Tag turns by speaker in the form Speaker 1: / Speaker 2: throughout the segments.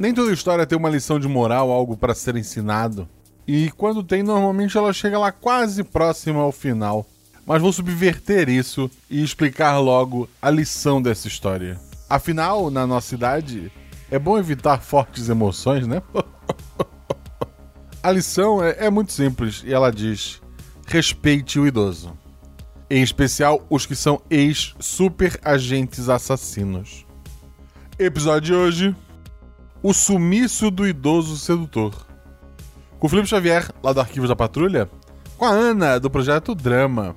Speaker 1: Nem toda história tem uma lição de moral, algo para ser ensinado. E quando tem, normalmente ela chega lá quase próxima ao final. Mas vou subverter isso e explicar logo a lição dessa história. Afinal, na nossa idade, é bom evitar fortes emoções, né? a lição é, é muito simples e ela diz: respeite o idoso. Em especial os que são ex-super agentes assassinos. Episódio de hoje: O sumiço do idoso sedutor. Com o Felipe Xavier, lá do Arquivos da Patrulha, com a Ana, do projeto Drama,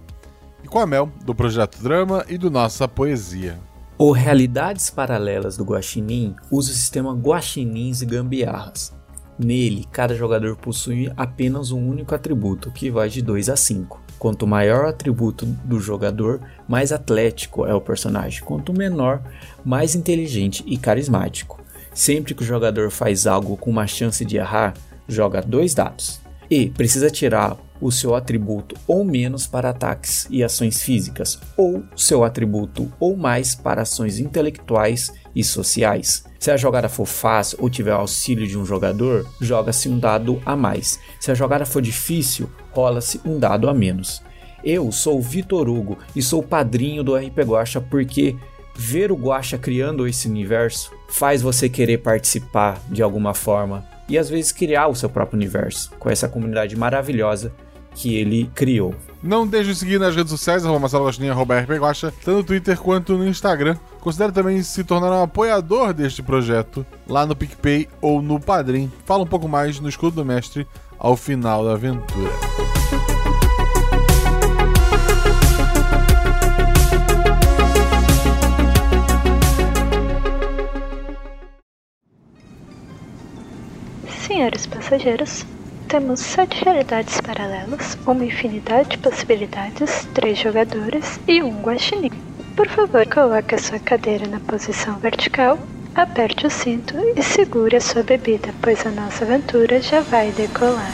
Speaker 1: e com a Mel, do projeto Drama e do Nossa Poesia.
Speaker 2: O Realidades Paralelas do Guaxinim usa o sistema Guaxinins e Gambiarras. Nele, cada jogador possui apenas um único atributo, que vai de 2 a 5. Quanto maior o atributo do jogador, mais atlético é o personagem. Quanto menor, mais inteligente e carismático. Sempre que o jogador faz algo com uma chance de errar, joga dois dados. E precisa tirar o seu atributo ou menos para ataques e ações físicas, ou seu atributo ou mais para ações intelectuais e sociais. Se a jogada for fácil ou tiver auxílio de um jogador, joga-se um dado a mais. Se a jogada for difícil, rola-se um dado a menos. Eu sou o Vitor Hugo e sou padrinho do RP Guacha porque ver o Guacha criando esse universo faz você querer participar de alguma forma e às vezes criar o seu próprio universo com essa comunidade maravilhosa que ele criou.
Speaker 1: Não deixe de seguir nas redes sociais, arroba Marcelo Gostinho, arroba rpguacha, tanto no Twitter quanto no Instagram. Considere também se tornar um apoiador deste projeto lá no PicPay ou no Padrim. Fala um pouco mais no Escudo do Mestre ao final da aventura.
Speaker 3: Senhores passageiros, temos sete realidades paralelas, uma infinidade de possibilidades, três jogadores e um guaxinim. Por favor, coloque a sua cadeira na posição vertical, aperte o cinto e segure a sua bebida, pois a nossa aventura já vai decolar.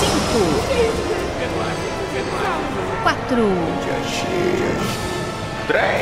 Speaker 4: Cinco, quatro,
Speaker 5: Três!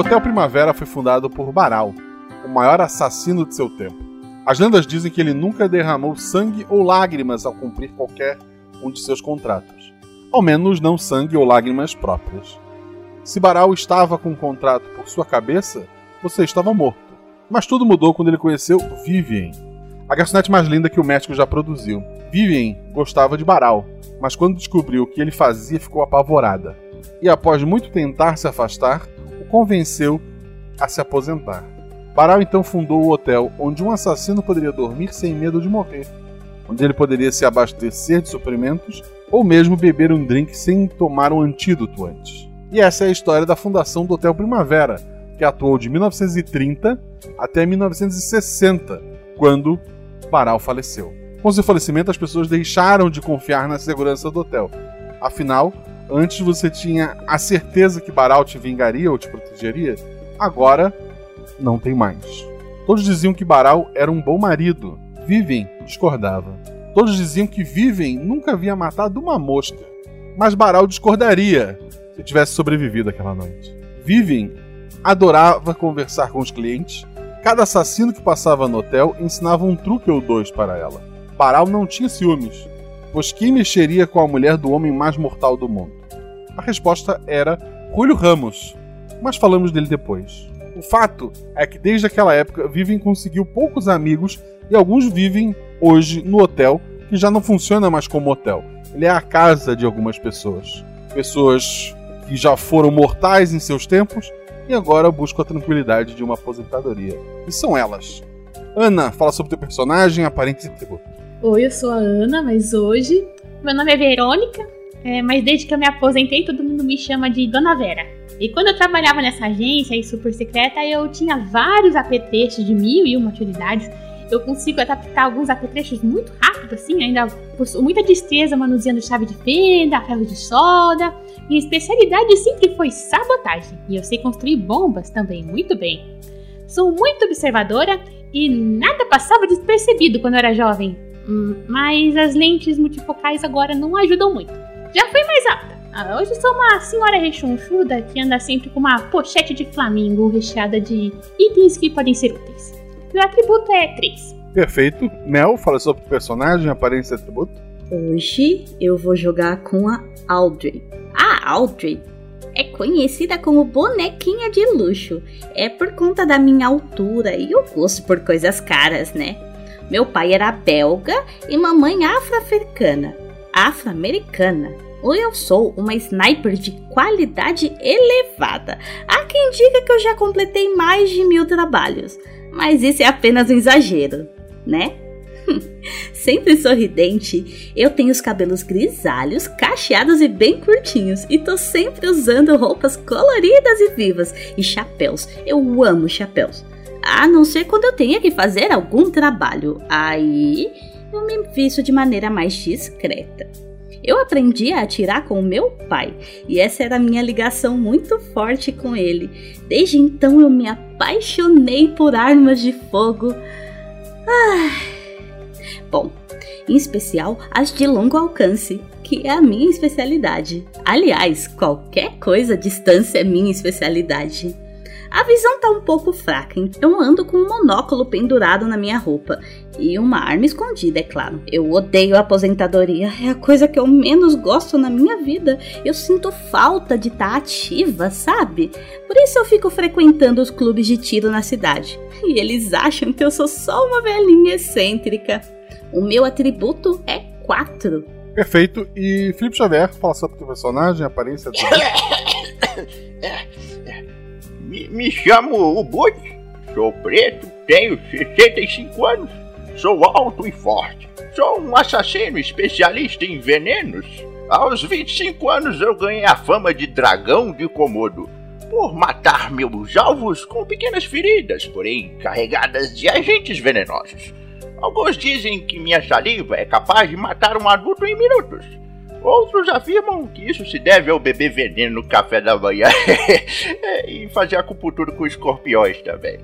Speaker 1: Hotel Primavera foi fundado por Baral, o maior assassino de seu tempo. As lendas dizem que ele nunca derramou sangue ou lágrimas ao cumprir qualquer um de seus contratos. Ao menos não sangue ou lágrimas próprias. Se Baral estava com um contrato por sua cabeça, você estava morto. Mas tudo mudou quando ele conheceu Vivien, a garçonete mais linda que o médico já produziu. Vivien gostava de Baral, mas quando descobriu o que ele fazia, ficou apavorada. E após muito tentar se afastar, convenceu a se aposentar. Baral então fundou o hotel onde um assassino poderia dormir sem medo de morrer, onde ele poderia se abastecer de suprimentos ou mesmo beber um drink sem tomar um antídoto antes. E essa é a história da fundação do Hotel Primavera, que atuou de 1930 até 1960, quando Baral faleceu. Com seu falecimento, as pessoas deixaram de confiar na segurança do hotel. Afinal, antes você tinha a certeza que Baral te vingaria ou te protegeria, agora não tem mais. Todos diziam que Baral era um bom marido. Vivem discordava. Todos diziam que Vivem nunca havia matado uma mosca. Mas Baral discordaria se tivesse sobrevivido aquela noite. Vivem adorava conversar com os clientes. Cada assassino que passava no hotel ensinava um truque ou dois para ela. Baral não tinha ciúmes, pois quem mexeria com a mulher do homem mais mortal do mundo? A resposta era Julio Ramos, mas falamos dele depois. O fato é que desde aquela época Vivem conseguiu poucos amigos e alguns vivem hoje no hotel, que já não funciona mais como hotel. Ele é a casa de algumas pessoas. Pessoas que já foram mortais em seus tempos e agora buscam a tranquilidade de uma aposentadoria. E são elas. Ana, fala sobre teu personagem, aparência e tributo.
Speaker 6: Oi, eu sou a Ana, mas hoje meu nome é Verônica
Speaker 4: é, mas desde que eu me aposentei, todo mundo me chama de Dona Vera. E quando eu trabalhava nessa agência aí super secreta, eu tinha vários apetrechos de mil e uma utilidades. Eu consigo adaptar alguns apetrechos muito rápido, assim, ainda possuo muita destreza manuseando chave de fenda, ferro de solda. Minha especialidade sempre foi sabotagem, e eu sei construir bombas também muito bem. Sou muito observadora e nada passava despercebido quando eu era jovem. Mas as lentes multifocais agora não ajudam muito. Já fui mais alta. Ah, hoje sou uma senhora rechonchuda que anda sempre com uma pochete de flamingo recheada de itens que podem ser úteis. Meu atributo é 3.
Speaker 1: Perfeito. Mel, fala sobre o personagem, aparência e atributo.
Speaker 6: Hoje eu vou jogar com a Audrey. A Audrey é conhecida como bonequinha de luxo. É por conta da minha altura e o gosto por coisas caras, né? Meu pai era belga e mamãe afro-africana. Afro-americana. Ou eu sou uma sniper de qualidade elevada. Há quem diga que eu já completei mais de mil trabalhos. Mas isso é apenas um exagero, né? Sempre sorridente, eu tenho os cabelos grisalhos, cacheados e bem curtinhos, e tô sempre usando roupas coloridas e vivas e chapéus. Eu amo chapéus. A não ser quando eu tenha que fazer algum trabalho. Aí eu me visto de maneira mais discreta. Eu aprendi a atirar com meu pai e essa era a minha ligação muito forte com ele. Desde então eu me apaixonei por armas de fogo. Ah. Bom, em especial as de longo alcance, que é a minha especialidade. Aliás, qualquer coisa à distância é minha especialidade. A visão tá um pouco fraca, então eu ando com um monóculo pendurado na minha roupa e uma arma escondida, é claro. Eu odeio a aposentadoria, é a coisa que eu menos gosto na minha vida. Eu sinto falta de estar tá ativa, sabe? Por isso eu fico frequentando os clubes de tiro na cidade. E eles acham que eu sou só uma velhinha excêntrica. O meu atributo é 4.
Speaker 1: Perfeito. E Felipe Xavier, fala sobre o teu personagem, aparência. Do...
Speaker 7: Me, me chamo Ubud, sou preto, tenho 65 anos, sou alto e forte. Sou um assassino especialista em venenos. Aos 25 anos eu ganhei a fama de dragão de Komodo por matar meus alvos com pequenas feridas, porém carregadas de agentes venenosos. Alguns dizem que minha saliva é capaz de matar um adulto em minutos. Outros afirmam que isso se deve ao beber veneno no café da manhã e fazer acupuntura com escorpiões também.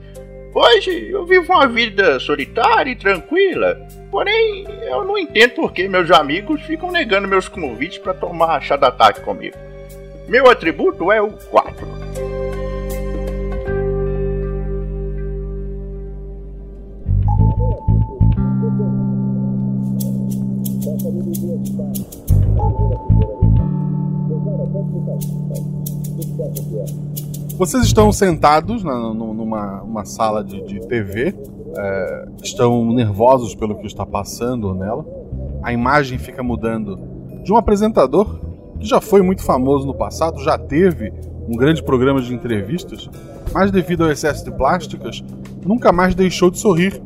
Speaker 7: Hoje eu vivo uma vida solitária e tranquila, porém eu não entendo por que meus amigos ficam negando meus convites para tomar chá da tarde comigo. Meu atributo é o 4.
Speaker 1: Vocês estão sentados na, numa uma sala de, de TV, é, estão nervosos pelo que está passando nela. A imagem fica mudando de um apresentador que já foi muito famoso no passado, já teve um grande programa de entrevistas, mas devido ao excesso de plásticas, nunca mais deixou de sorrir,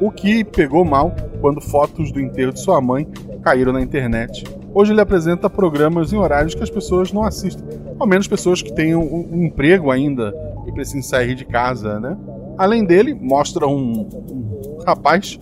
Speaker 1: o que pegou mal quando fotos do enterro de sua mãe caíram na internet. Hoje ele apresenta programas em horários que as pessoas não assistem, ao menos pessoas que tenham um, emprego ainda e precisam sair de casa, né? Além dele, mostra um, um rapaz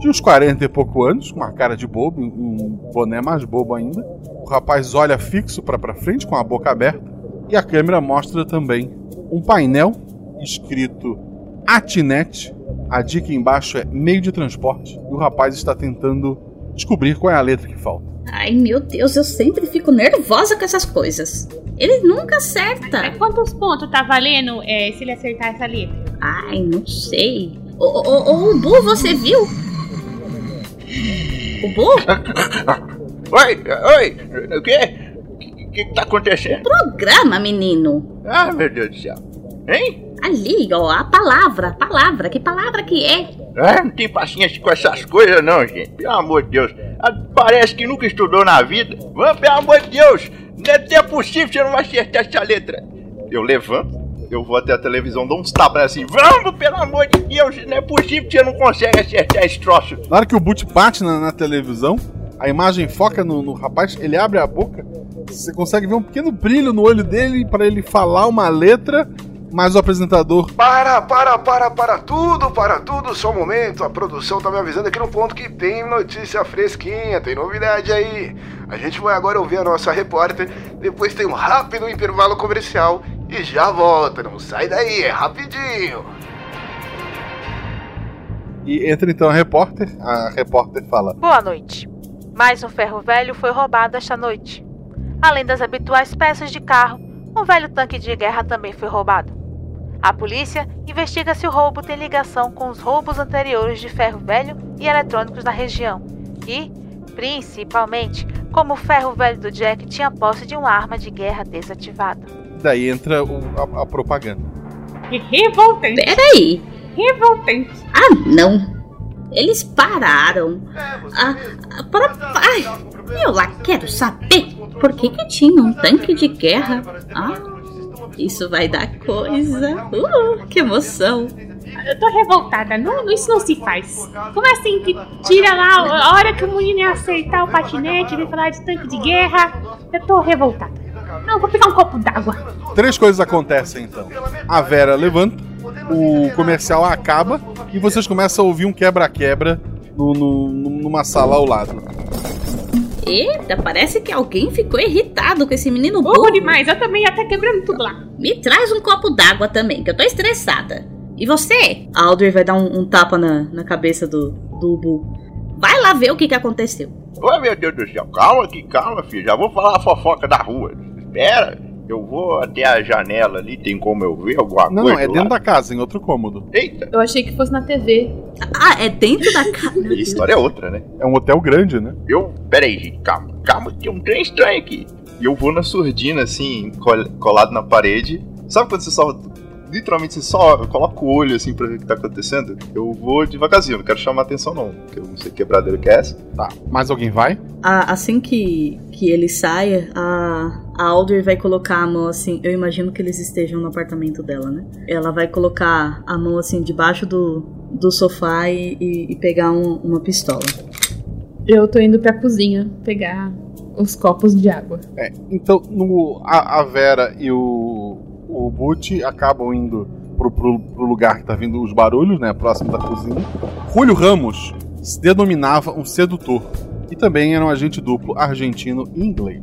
Speaker 1: de uns 40 e pouco anos, com uma cara de bobo, um boné mais bobo ainda. O rapaz olha fixo para frente com a boca aberta e a câmera mostra também um painel escrito Atinet. A dica embaixo é meio de transporte e o rapaz está tentando descobrir qual é a letra que falta.
Speaker 6: Ai meu Deus, eu sempre fico nervosa com essas coisas. Ele nunca acerta.
Speaker 4: Mas quantos pontos tá valendo é, se ele acertar essa letra?
Speaker 6: Ai, não sei. Ô, ô, ô, o Bu, você viu? O Bu?
Speaker 7: oi, oi, o quê? O que, que tá acontecendo? O
Speaker 6: programa, menino.
Speaker 7: Ah, meu Deus do céu. Hein?
Speaker 6: Ali, ó, a palavra, a palavra. Que palavra que é?
Speaker 7: Ah, não tem paciência com essas coisas não, gente. Pelo amor de Deus. Ah, parece que nunca estudou na vida. Vamos, pelo amor de Deus. Não é até possível que você não vai acertar essa letra. Eu levanto, eu vou até a televisão, dou uns tapas assim. Vamos, pelo amor de Deus. Não é possível que você não consegue acertar esse troço.
Speaker 1: Na hora que o boot bate na, na televisão, a imagem foca no, no rapaz, ele abre a boca Você consegue ver um pequeno brilho no olho dele para ele falar uma letra, mas o apresentador.
Speaker 8: Para, para, para, para tudo, para tudo, só um momento. A produção tá me avisando aqui no ponto que tem notícia fresquinha, tem novidade aí. A gente vai agora ouvir a nossa repórter, depois tem um rápido intervalo comercial e já volta. Não sai daí, é rapidinho.
Speaker 1: E entra então a repórter. A repórter fala:
Speaker 9: Boa noite. Mais um ferro velho foi roubado esta noite. Além das habituais peças de carro, um velho tanque de guerra também foi roubado. A polícia investiga se o roubo tem ligação com os roubos anteriores de ferro velho e eletrônicos na região e, principalmente, como o ferro velho do Jack tinha posse de uma arma de guerra desativada.
Speaker 1: Daí entra o- a, a propaganda.
Speaker 4: Revoltante.
Speaker 6: Peraí.
Speaker 4: Revoltante.
Speaker 6: Ah, não. Eles pararam. Ah, ah, para. Ai, eu lá quero saber por que, que tinha um tanque de guerra. Ah, isso vai dar coisa. Uh, que emoção.
Speaker 4: Eu tô revoltada. Não, isso não se faz. Como assim que tira lá a hora que o menino ia aceitar o patinete, ele falar de tanque de guerra? Eu tô revoltada. Não, vou pegar um copo d'água.
Speaker 1: Três coisas acontecem então. A Vera levanta, o comercial acaba e vocês começam a ouvir um quebra-quebra no- no- numa sala ao lado.
Speaker 6: Eita, parece que alguém ficou irritado com esse menino
Speaker 4: Burro
Speaker 6: burro.
Speaker 4: demais, eu também ia tá quebrando tudo lá.
Speaker 6: Me traz um copo d'água também, que eu tô estressada. E você? A Audrey vai dar um, um tapa na, na cabeça do, do Ubu. Vai lá ver o que, que aconteceu.
Speaker 7: Ô meu Deus do céu, calma aqui, calma, filho. Já vou falar a fofoca da rua. Espera, eu vou até a janela ali, tem como eu ver alguma
Speaker 1: Não,
Speaker 7: coisa?
Speaker 1: não, é
Speaker 7: lá?
Speaker 1: dentro da casa, em outro cômodo.
Speaker 7: Eita,
Speaker 4: Eu achei que fosse na TV.
Speaker 6: Ah, é dentro da casa.
Speaker 7: a história é outra, né?
Speaker 1: É um hotel grande, né?
Speaker 7: Eu. Pera aí, gente, calma, calma, tem um trem estranho aqui. E eu vou na surdina, assim, col- colado na parede. Sabe quando você só. Literalmente você só coloca o olho assim pra ver o que tá acontecendo? Eu vou devagarzinho, não quero chamar atenção não, porque eu não sei que quebradeira que é essa.
Speaker 1: Tá. Mais alguém vai?
Speaker 6: Ah, assim que, que ele saia, a, a Audrey vai colocar a mão assim. Eu imagino que eles estejam no apartamento dela, né? Ela vai colocar a mão assim debaixo do, do sofá e, e- e pegar um- uma pistola.
Speaker 4: Eu tô indo pra cozinha pegar os copos de água.
Speaker 1: É, então no, a, a Vera e o, o Butch acabam indo pro, pro, pro lugar que tá vindo os barulhos, né? Próximo da cozinha. Julio Ramos se denominava um sedutor e também era um agente duplo argentino e inglês.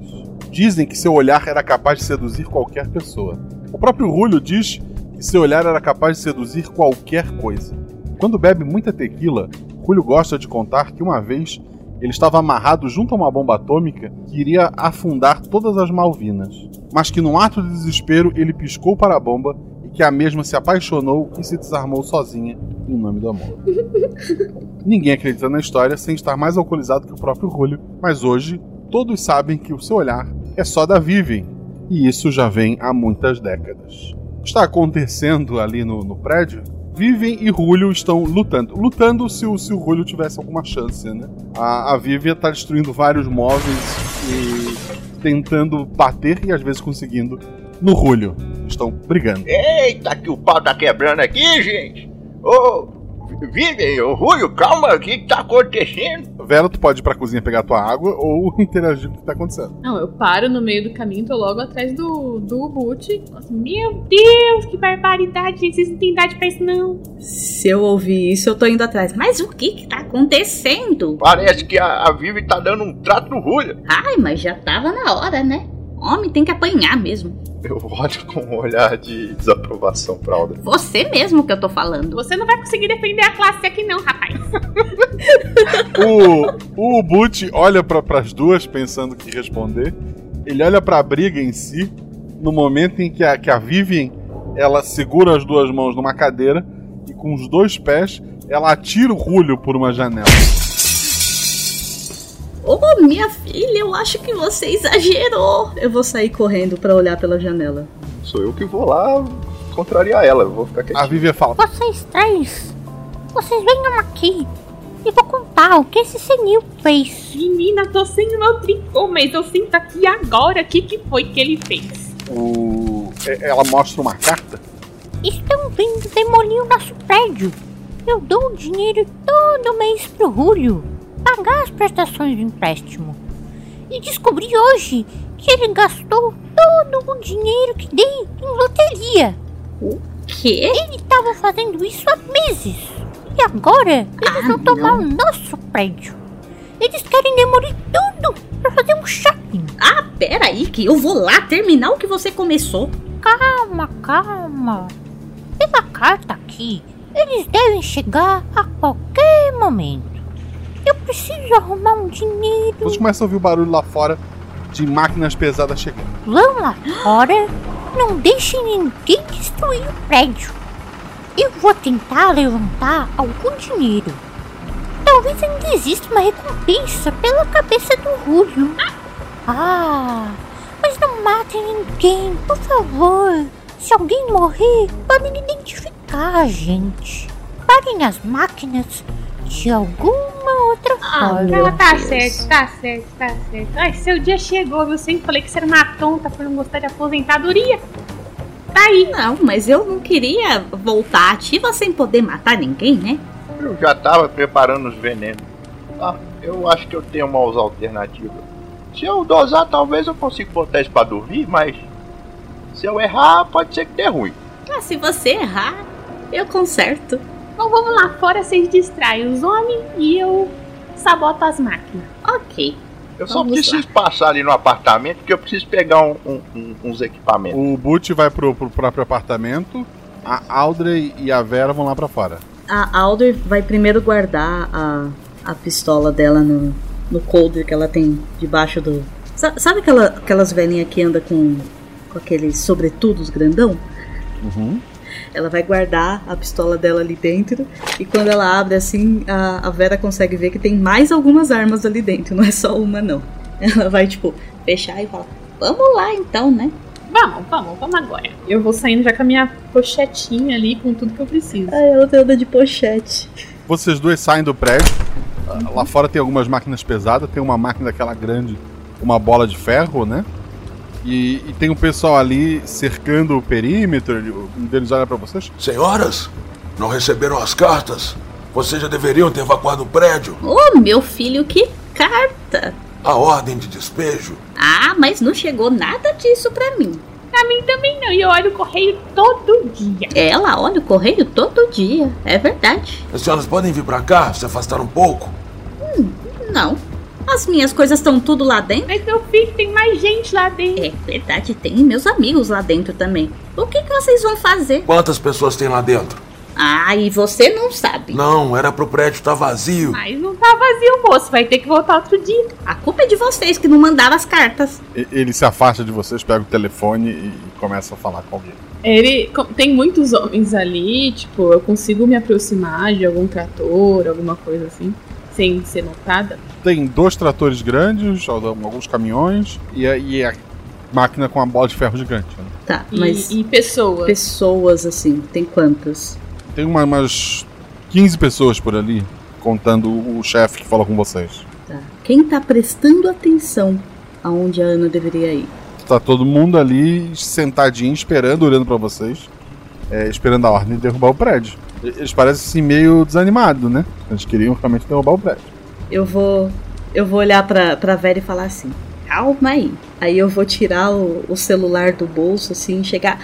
Speaker 1: Dizem que seu olhar era capaz de seduzir qualquer pessoa. O próprio Julio diz que seu olhar era capaz de seduzir qualquer coisa. Quando bebe muita tequila, Julio gosta de contar que uma vez ele estava amarrado junto a uma bomba atômica que iria afundar todas as Malvinas, mas que num ato de desespero ele piscou para a bomba e que a mesma se apaixonou e se desarmou sozinha em nome do amor. Ninguém acredita na história sem estar mais alcoolizado que o próprio Julio, mas hoje todos sabem que o seu olhar é só da Vivian, e isso já vem há muitas décadas. O que está acontecendo ali no, no prédio? Vivian e Julio estão lutando. Lutando se o, se o Julio tivesse alguma chance, né? A, a Vivian está destruindo vários móveis e tentando bater e às vezes conseguindo no Julio. Estão brigando.
Speaker 7: Eita, que o pau tá quebrando aqui, gente! Ô, Vivian, ô Rúlio, calma, o que que tá acontecendo?
Speaker 1: Vera, tu pode ir pra cozinha pegar tua água ou interagir com o que tá acontecendo.
Speaker 4: Não, eu paro no meio do caminho, tô logo atrás do, do Boot. Nossa, meu Deus, que barbaridade, gente. Vocês não têm idade pra isso, não.
Speaker 6: Se eu ouvir isso, eu tô indo atrás. Mas o que que tá acontecendo?
Speaker 7: Parece que a, a Vivi tá dando um trato no Rúlio.
Speaker 6: Ai, mas já tava na hora, né? Homem tem que apanhar mesmo.
Speaker 7: Eu olho com um olhar de desaprovação pra Alda.
Speaker 6: Você mesmo que eu tô falando.
Speaker 4: Você não vai conseguir defender a classe aqui, não, rapaz.
Speaker 1: O, o Butch olha para as duas pensando que responder. Ele olha pra briga em si, no momento em que a, que a Vivian ela segura as duas mãos numa cadeira e com os dois pés ela atira o Julio por uma janela.
Speaker 6: Ô, minha filha, eu acho que você exagerou. Eu vou sair correndo pra olhar pela janela.
Speaker 7: Sou eu que vou lá contrariar ela, eu vou ficar
Speaker 1: A
Speaker 7: quietinho.
Speaker 1: Vivian fala:
Speaker 10: Vocês três, vocês venham aqui e vou contar o que esse senil fez.
Speaker 4: Menina, tô sem o meu tricô, mas eu sinto aqui agora o que, que foi que ele fez.
Speaker 1: o... é- ela mostra uma carta.
Speaker 10: Estão vindo demolir o nosso prédio. Eu dou o dinheiro todo mês pro Julio pagar as prestações do empréstimo. e descobri hoje que ele gastou todo o dinheiro que dei em loteria.
Speaker 6: O quê?
Speaker 10: Ele estava fazendo isso há meses. E agora eles vão tomar o nosso prédio. Eles querem demolir tudo para fazer um shopping.
Speaker 6: Ah, pera aí que eu vou lá terminar o que você começou.
Speaker 10: Calma, calma. Pela carta aqui, eles devem chegar a qualquer momento. Eu preciso arrumar um dinheiro.
Speaker 1: Você começa a ouvir o barulho lá fora de máquinas pesadas chegando.
Speaker 10: Vão lá fora. Não deixem ninguém destruir o prédio. Eu vou tentar levantar algum dinheiro. Talvez ainda exista uma recompensa pela cabeça do Julio. Ah, mas não matem ninguém, por favor. Se alguém morrer, podem identificar a gente. Parem as máquinas de alguma outra forma.
Speaker 11: Ela tá certo, tá certo, tá certo. Ai, seu dia chegou, viu? Sempre falei que você era uma tonta por não gostar de aposentadoria. Tá aí.
Speaker 6: Não, mas eu não queria voltar ativa sem poder matar ninguém, né?
Speaker 12: Eu já tava preparando os venenos. Ah, eu acho que eu tenho uma alternativa. Se eu dosar, talvez eu consiga botar isso pra dormir, mas se eu errar, pode ser que dê ruim.
Speaker 6: Ah, se você errar, eu conserto.
Speaker 11: Então vamos lá fora, vocês distraem os homens e eu saboto as máquinas.
Speaker 6: Ok.
Speaker 12: Eu só
Speaker 6: Vamos
Speaker 12: preciso passar ali no apartamento porque eu preciso pegar um- um- um- uns equipamentos.
Speaker 1: O Butch vai pro, pro próprio apartamento. A Audrey e a Vera vão lá pra fora.
Speaker 6: A Alder vai primeiro guardar a, a pistola dela no, no colder que ela tem debaixo do. Sa- Sabe aquela, aquelas velhinhas que anda com, com aqueles sobretudos grandão?
Speaker 1: Uhum.
Speaker 6: Ela vai guardar a pistola dela ali dentro e quando ela abre assim, a, a Vera consegue ver que tem mais algumas armas ali dentro, não é só uma não. Ela vai tipo fechar e falar: "Vamos lá então, né?"
Speaker 11: Vamos, vamos, vamos agora. Eu vou saindo já com a minha pochetinha ali com tudo que eu preciso.
Speaker 6: Ai, ela anda de pochete.
Speaker 1: Vocês dois saem do prédio. Ah, Lá fora tem algumas máquinas pesadas. Tem uma máquina daquela grande, uma bola de ferro, né? E, e tem um pessoal ali cercando o perímetro. Um deles olha pra vocês.
Speaker 13: Senhoras, não receberam as cartas? Vocês já deveriam ter evacuado o prédio.
Speaker 6: Ô, meu filho, que carta!
Speaker 13: A ordem de despejo.
Speaker 6: Ah, mas não chegou nada disso pra mim.
Speaker 11: Pra mim também não, e eu olho o correio todo dia.
Speaker 6: Ela olha o correio todo dia, é verdade.
Speaker 13: As senhoras podem vir pra cá, se afastar um pouco?
Speaker 6: Não. As minhas coisas estão tudo lá dentro.
Speaker 11: Mas meu filho tem mais gente lá dentro.
Speaker 6: É verdade, tem meus amigos lá dentro também. O que, que vocês vão fazer?
Speaker 13: Quantas pessoas tem lá dentro?
Speaker 6: Ah, e você não sabe.
Speaker 13: Não, era pro prédio estar vazio.
Speaker 11: Mas não tá vazio, moço. Vai ter que voltar outro dia.
Speaker 6: A culpa é de vocês que não mandaram as cartas.
Speaker 1: Ele se afasta de vocês, pega o telefone e começa a falar com alguém.
Speaker 11: Ele tem muitos homens ali, tipo, eu consigo me aproximar de algum trator, alguma coisa assim, sem ser notada.
Speaker 1: Tem dois tratores grandes, alguns caminhões e a, e a máquina com a bola de ferro gigante. né?
Speaker 6: Tá,
Speaker 11: E,
Speaker 6: mas
Speaker 11: e pessoas.
Speaker 6: pessoas assim, tem quantas?
Speaker 1: Tem uma- umas 15 pessoas por ali, contando o chefe que falou com vocês.
Speaker 6: Tá. Quem tá prestando atenção aonde a Ana deveria ir?
Speaker 1: Tá todo mundo ali sentadinho, esperando, olhando pra vocês, é, esperando a ordem de derrubar o prédio. Eles parecem assim meio desanimados, né? Eles queriam realmente derrubar o prédio.
Speaker 6: Eu vou. Eu vou olhar pra, pra Vera e falar assim: calma aí. Aí eu vou tirar o, o celular do bolso, assim, chegar.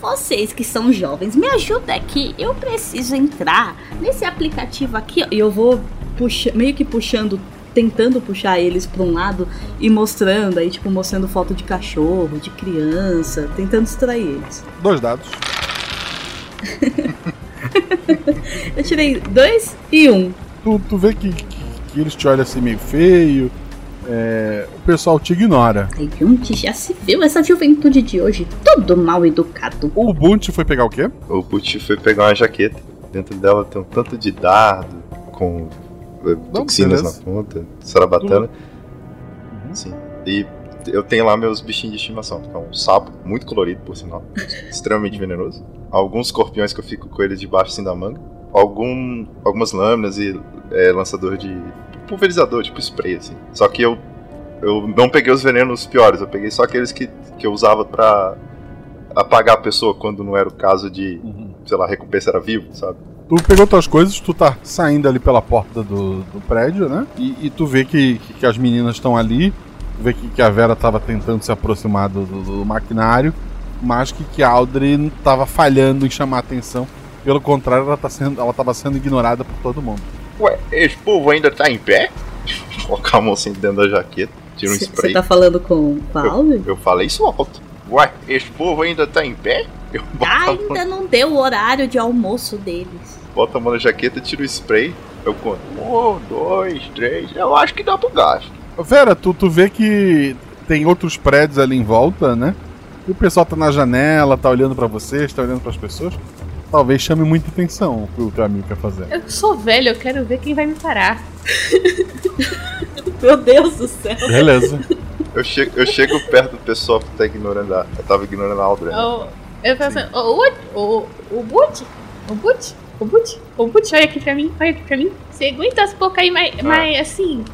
Speaker 6: Vocês que são jovens, me ajuda aqui. Eu preciso entrar nesse aplicativo aqui. ó." E eu vou puxa, meio que puxando, tentando puxar eles pra um lado e mostrando, aí, tipo, mostrando foto de cachorro, de criança, tentando distrair eles.
Speaker 1: Dois dados.
Speaker 6: Eu tirei dois e um.
Speaker 1: Tu, tu vê que, que, que eles te olham assim meio feio. é, o pessoal te ignora.
Speaker 6: Aí onde já se viu essa juventude de hoje? Todo mal educado.
Speaker 1: O Ubuntu foi pegar o quê?
Speaker 7: O Butch foi pegar uma jaqueta. Dentro dela tem um tanto de dardo, com eh, toxinas
Speaker 1: beleza.
Speaker 7: na ponta, sarabatana. Sim. E eu tenho lá meus bichinhos de estimação. que É um sapo, muito colorido, por sinal. extremamente venenoso. Alguns escorpiões que eu fico com eles debaixo assim da manga. Algum, algumas lâminas e eh, lançador de pulverizador, tipo spray, assim. Só que eu, eu não peguei os venenos piores, eu peguei só aqueles que, que eu usava pra apagar a pessoa quando não era o caso de, sei lá, recompensa era vivo, sabe?
Speaker 1: Tu pegou tuas coisas, tu tá saindo ali pela porta do, do prédio, né? E, e tu vê que, que, que as meninas estão ali. Tu vê que, que a Vera tava tentando se aproximar do, do- do maquinário, mas que, que a Audrey tava falhando em chamar a atenção. Pelo contrário, ela, tá sendo, ela tava sendo ignorada por todo mundo.
Speaker 14: Ué, esse povo ainda tá em pé? Colocar a mão assim dentro da jaqueta, tira um
Speaker 6: Você
Speaker 14: spray.
Speaker 6: tá falando com, com a Alve?
Speaker 14: Eu falei isso alto. Ué, esse povo ainda tá em pé? Eu boto, a mão,
Speaker 6: Ainda não deu o horário de almoço deles.
Speaker 14: boto a mão na jaqueta, tiro o spray. Eu conto. Um, dois, três. Eu acho que dá pro gasto.
Speaker 1: Vera, tu, tu vê que tem outros prédios ali em volta, né? E o pessoal tá na janela, tá olhando pra vocês, tá olhando pras pessoas. Talvez chame muita atenção o que o teu amigo quer fazer.
Speaker 11: Eu sou velho, eu quero ver quem vai me parar.
Speaker 6: Meu Deus do céu.
Speaker 1: Beleza.
Speaker 7: Eu chego, eu chego perto do pessoal que tá ignorando a. Eu tava ignorando a Aldrin.
Speaker 11: Eu, eu falo assim, o Wood, o, o Boot, o Boot, o Boot, o Boot, olha aqui pra mim, olha aqui pra mim. Você aguenta as poucas aí, mas, mas assim,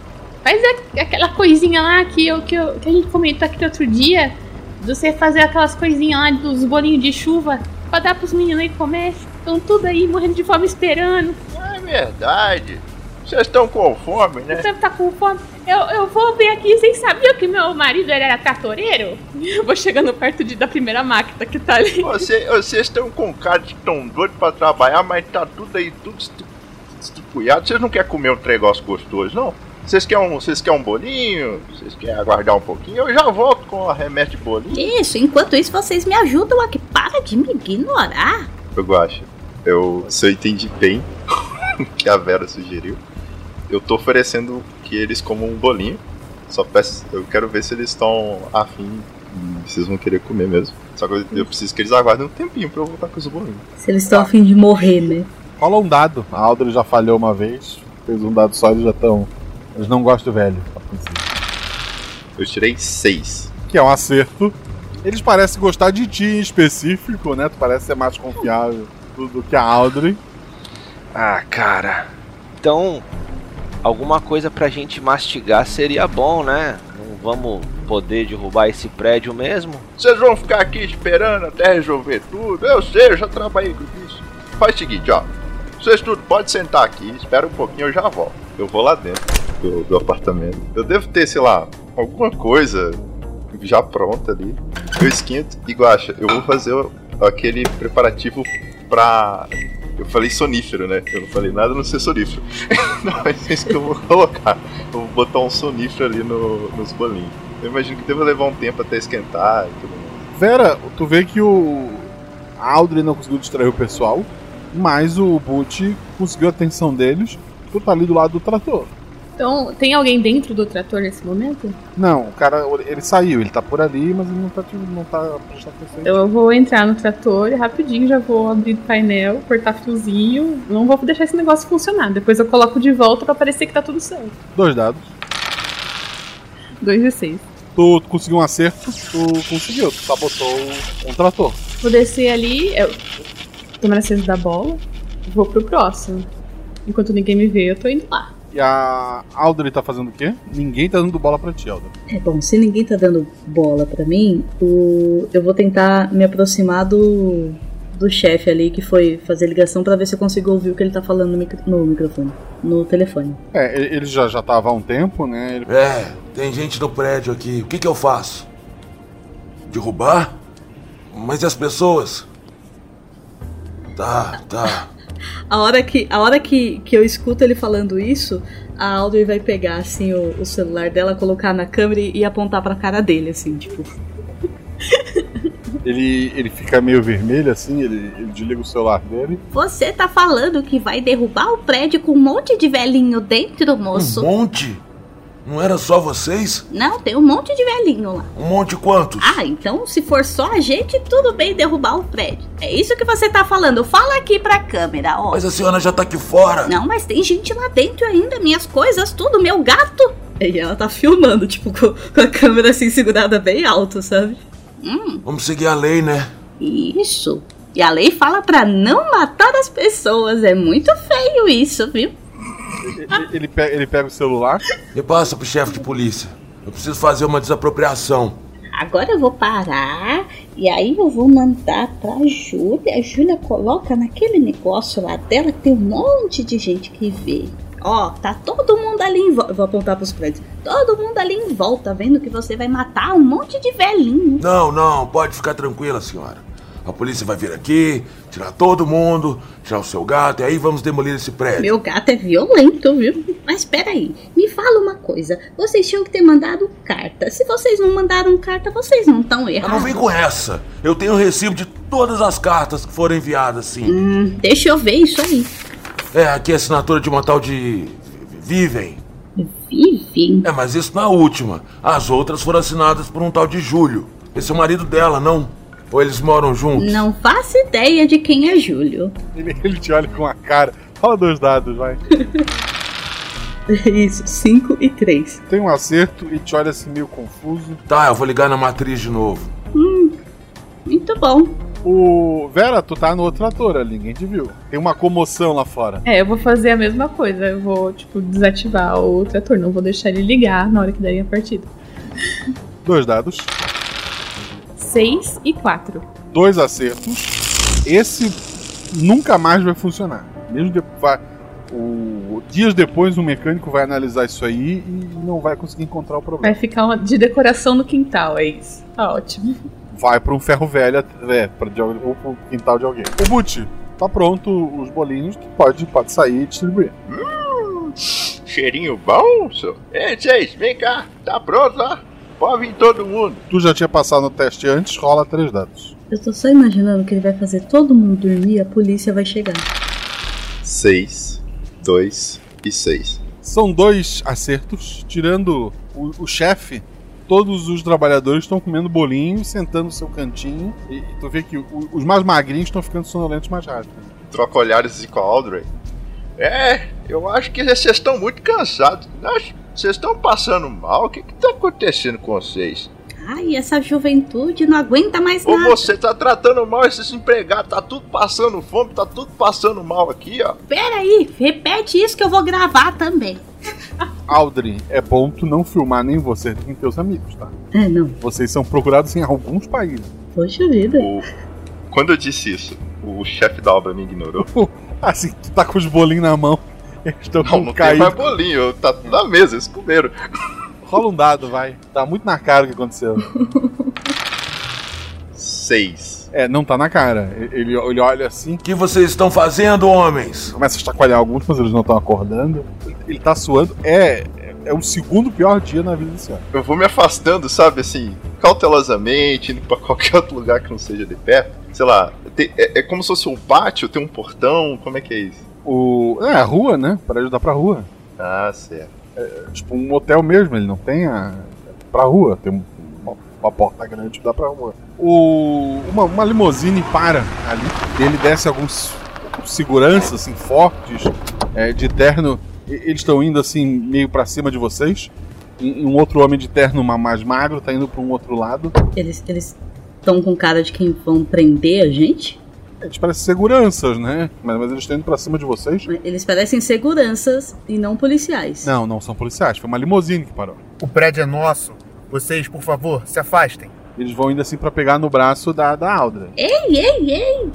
Speaker 11: faz a- aquela coisinha lá que, eu, que, eu, que a gente comentou aqui outro dia, de você fazer aquelas coisinhas lá dos bolinhos de chuva pra dar pros meninos aí comer. Estão tudo aí morrendo de fome esperando.
Speaker 14: É verdade. Vocês estão com fome, né?
Speaker 11: Você tá com fome? Eu, eu vou vir aqui, vocês sabiam que meu marido era tratoreiro? Eu vou chegando perto de, da primeira máquina que tá ali.
Speaker 14: Você- vocês estão com cara de tão doido pra trabalhar, mas tá tudo aí, tudo estupulhado. Vocês não querem comer um negócio gostoso, não? Vocês querem um, vocês querem um bolinho? Vocês querem aguardar um pouquinho? Eu já volto com a remédio de bolinho.
Speaker 6: Isso, enquanto isso vocês me ajudam aqui. Para de me ignorar.
Speaker 7: Eu gosto. Eu, se eu entendi bem o que a Vera sugeriu, eu tô oferecendo que eles comam um bolinho. Só peço, eu quero ver se eles estão afim, se eles vão querer comer mesmo. Só que eu, eu preciso que eles aguardem um tempinho pra eu voltar com os bolinhos.
Speaker 6: Se eles estão a fim de morrer, né?
Speaker 1: Rola um dado. A Aldrin já falhou uma vez, fez um dado só, eles já estão. Eles não gostam do velho.
Speaker 7: Eu tirei seis.
Speaker 1: Que é um acerto. Eles parecem gostar de ti em específico, né? Tu parece ser mais confiável do, do que a Aldrin.
Speaker 15: Ah, cara. Então, alguma coisa pra gente mastigar seria bom, né? Não vamos poder derrubar esse prédio mesmo?
Speaker 14: Vocês vão ficar aqui esperando até resolver tudo? Eu sei, eu já trabalhei com isso. Faz o seguinte, ó. Vocês tudo, pode sentar aqui, espera um pouquinho, eu já volto.
Speaker 7: Eu vou lá dentro do, do apartamento. Eu devo ter, sei lá, alguma coisa já pronta ali. Eu esquento e guacha. Eu vou fazer aquele preparativo pra. Eu falei sonífero, né? Eu não falei nada no ser sonífero. não, mas é isso que eu vou colocar. Eu vou botar um sonífero ali no- nos bolinhos. Eu imagino que deva levar um tempo até esquentar e tudo mais.
Speaker 1: Vera, tu vê que o. A Aldrin não conseguiu distrair o pessoal, mas o Boot conseguiu a atenção deles. Tu tá ali do lado do trator.
Speaker 11: Então, tem alguém dentro do trator nesse momento?
Speaker 1: Não, o cara, ele saiu, ele tá por ali, mas ele não tá, não tá prestando atenção.
Speaker 11: Então eu vou entrar no trator e rapidinho já vou abrir o painel, cortar fiozinho. Não vou deixar esse negócio funcionar. Depois eu coloco de volta pra parecer que tá tudo certo.
Speaker 1: Dois dados.
Speaker 11: 2 e 6.
Speaker 1: Tu, tu conseguiu um acerto, tu conseguiu, tu sabotou um trator.
Speaker 11: Vou descer ali, eu acesa da bola, vou pro próximo. Enquanto ninguém me vê, eu tô indo lá.
Speaker 1: E a Aldrin tá fazendo o quê? Ninguém tá dando bola pra ti, Aldrin.
Speaker 6: É bom, se ninguém tá dando bola pra mim, o... eu vou tentar me aproximar do, do chefe ali que foi fazer ligação pra ver se eu consigo ouvir o que ele tá falando no, micro- no microfone, no telefone.
Speaker 1: É, ele ele já, já tava há um tempo, né? Ele-
Speaker 13: É, tem gente no prédio aqui. O que, que eu faço? Derrubar? Mas e as pessoas? Tá, tá.
Speaker 6: A hora que, a hora que, que eu escuto ele falando isso, a Audrey vai pegar assim o, o celular dela, colocar na câmera e, e apontar pra cara dele, assim, tipo.
Speaker 1: Ele, ele fica meio vermelho assim, ele, ele desliga o celular dele.
Speaker 6: Você tá falando que vai derrubar o prédio com um monte de velhinho dentro, moço?
Speaker 13: Um monte? Não era só vocês?
Speaker 6: Não, tem um monte de velhinho lá.
Speaker 13: Um monte quantos?
Speaker 6: Ah, então se for só a gente, tudo bem derrubar o prédio. É isso que você tá falando. Fala aqui pra câmera, ó.
Speaker 13: Mas a senhora já tá aqui fora.
Speaker 6: Não, mas tem gente lá dentro ainda, minhas coisas, tudo, meu gato. E ela tá filmando, tipo, com, com a câmera assim segurada bem alto, sabe? Hum,
Speaker 13: Vamos seguir a lei, né?
Speaker 6: isso. E a lei fala pra não matar as pessoas. É muito feio isso, viu?
Speaker 1: Ele, ele, pe- ele pega o celular.
Speaker 13: E passa pro chefe de polícia. Eu preciso fazer uma desapropriação.
Speaker 6: Agora eu vou parar e aí eu vou mandar pra Júlia. A Júlia coloca naquele negócio lá dela que tem um monte de gente que vê. Ó, tá todo mundo ali em volta. Vou apontar pros prédios. Todo mundo ali em volta, vendo que você vai matar um monte de velhinho.
Speaker 13: Não, não, pode ficar tranquila, senhora. A polícia vai vir aqui, tirar todo mundo, tirar o seu gato, e aí vamos demolir esse prédio.
Speaker 6: Meu gato é violento, viu? Mas peraí, me fala uma coisa. Vocês tinham que ter mandado carta. Se vocês não mandaram carta, vocês não estão
Speaker 13: Mas
Speaker 6: errados.
Speaker 13: não vem com essa. Eu tenho o recibo de todas as cartas que foram enviadas, sim.
Speaker 6: Hum, deixa eu ver isso aí.
Speaker 13: É, aqui é a assinatura de uma tal de. Vivem.
Speaker 6: Vivem?
Speaker 13: É, mas isso não é a última. As outras foram assinadas por um tal de Júlio. Esse é o marido dela, não? Ou eles moram juntos?
Speaker 6: Não faço ideia de quem é Júlio.
Speaker 1: Ele, ele te olha com a cara. Fala dois dados, vai.
Speaker 6: Isso, 5 e 3.
Speaker 1: Tem um acerto e te olha assim meio confuso.
Speaker 13: Tá, eu vou ligar na matriz de novo.
Speaker 6: Hum, muito bom.
Speaker 1: O. Vera, tu tá no outro ator ali, ninguém te viu. Tem uma comoção lá fora.
Speaker 4: É, eu vou fazer a mesma coisa. Eu vou, tipo, desativar o outro ator. Não vou deixar ele ligar na hora que derem a partida.
Speaker 1: Dois dados.
Speaker 4: 6 e 4.
Speaker 1: Dois acertos. Esse nunca mais vai funcionar. Mesmo de, vai, o, dias depois, um mecânico vai analisar isso aí e não vai conseguir encontrar o problema.
Speaker 4: Vai ficar uma de decoração no quintal, é isso. Tá ótimo.
Speaker 1: Vai pra um ferro velho, é, pra, de, ou pro quintal de alguém. O Buti, tá pronto os bolinhos que pode, pode sair e distribuir.
Speaker 7: Hum, cheirinho bom, senhor. Ei, vocês, vem cá. Tá pronto, ó. Pode vir todo mundo.
Speaker 1: Tu já tinha passado no teste antes, rola três dados.
Speaker 6: Eu tô só imaginando que ele vai fazer todo mundo dormir e a polícia vai chegar.
Speaker 16: 6, 2 e 6.
Speaker 1: São dois acertos, tirando o, o chefe. Todos os trabalhadores estão comendo bolinho, sentando no seu cantinho. E, e tu vê que o- os mais magrinhos estão ficando sonolentos mais rápido.
Speaker 16: Troca olhares com a Audrey.
Speaker 7: É, eu acho que vocês estão muito cansados. Acho- Vocês estão passando mal? O que que tá acontecendo com vocês?
Speaker 6: Ai, essa juventude não aguenta mais
Speaker 7: Ou
Speaker 6: nada.
Speaker 7: você tá tratando mal esses empregados, tá tudo passando fome, tá tudo passando mal aqui, ó.
Speaker 6: Pera aí, repete isso que eu vou gravar também.
Speaker 1: Audrey, é bom tu não filmar nem você nem teus amigos, tá?
Speaker 6: É, não.
Speaker 1: Vocês são procurados em alguns países.
Speaker 6: Poxa vida.
Speaker 16: Quando eu disse isso, o chefe da obra me ignorou.
Speaker 1: Assim, tu tá com os bolinhos na mão. Estão
Speaker 16: Não, não tem
Speaker 1: caídos.
Speaker 16: mais bolinho, tá tudo na mesa, eles comeram.
Speaker 1: Rola um dado, vai. Tá muito na cara o que aconteceu.
Speaker 16: 6.
Speaker 1: É, não tá na cara. Ele, ele olha assim. O
Speaker 13: que vocês estão fazendo, homens?
Speaker 1: Começa a chacoalhar alguns, mas eles não estão acordando. Ele, ele tá suando. É, é o segundo pior dia na vida desse ano.
Speaker 16: Eu vou me afastando, sabe, assim, cautelosamente, indo pra qualquer outro lugar que não seja de perto. Sei lá, tem- é, é como se fosse um pátio, tem um portão, como é que é isso?
Speaker 1: O. É, a rua, né? Para ajudar pra rua.
Speaker 16: Ah, certo.
Speaker 1: É, tipo um hotel mesmo, ele não tem a. pra rua. Tem um- uma, uma porta grande que dá pra rua. O. Uma, uma limusine para ali. Ele desce alguns seguranças, assim, fortes, é, de terno. E- Eles estão indo assim, meio pra cima de vocês. E um outro homem de terno ma- mais magro tá indo pra um outro lado.
Speaker 6: Eles eles estão com cara de quem vão prender a gente?
Speaker 1: Eles parecem seguranças, né? Mas, mas eles estão indo pra cima de vocês.
Speaker 6: Eles parecem seguranças e não policiais.
Speaker 1: Não, não são policiais. Foi uma limusine que parou.
Speaker 17: O prédio é nosso. Vocês, por favor, se afastem.
Speaker 1: Eles vão indo assim pra pegar no braço da, da Aldra.
Speaker 6: Ei, ei, ei!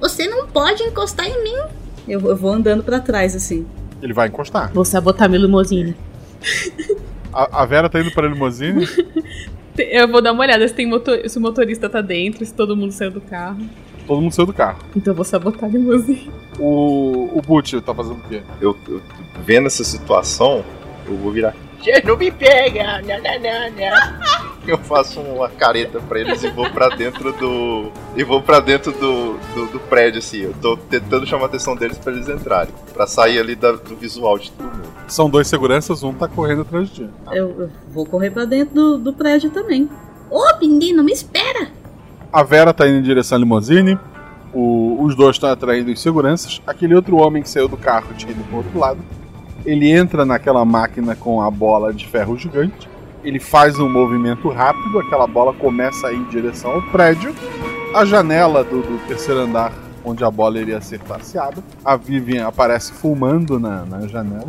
Speaker 6: Você não pode encostar em mim. Eu, eu vou andando pra trás assim.
Speaker 1: Ele vai encostar.
Speaker 4: Vou sabotar minha limusine.
Speaker 1: A, a Vera tá indo pra limusine.
Speaker 4: Eu vou dar uma olhada se, tem motor... se o motorista tá dentro, se todo mundo saiu do carro.
Speaker 1: Todo mundo saiu do carro.
Speaker 4: Então eu vou sabotar a limusine.
Speaker 1: O, o Butch tá fazendo o quê?
Speaker 16: Eu, eu vendo essa situação, eu vou virar.
Speaker 7: Vocês não me pegam, não, não, não, não.
Speaker 16: Eu faço uma careta pra eles e vou pra dentro do. E vou pra dentro do, do, do prédio, assim. Eu tô tentando chamar a atenção deles pra eles entrarem. Pra sair ali da- do visual de todo mundo.
Speaker 1: São dois seguranças, um tá correndo atrás de ti.
Speaker 6: Eu, eu vou correr pra dentro do, do prédio também. Ô, menino, me espera!
Speaker 1: A Vera tá indo em direção à limusine. O- os dois estão atraindo os seguranças. Aquele outro homem que saiu do carro tinha ido pro outro lado. Ele entra naquela máquina com a bola de ferro gigante. Ele faz um movimento rápido, aquela bola começa a ir em direção ao prédio. A janela do, do terceiro andar, onde a bola iria ser passeada. A Vivian aparece fumando na, na janela.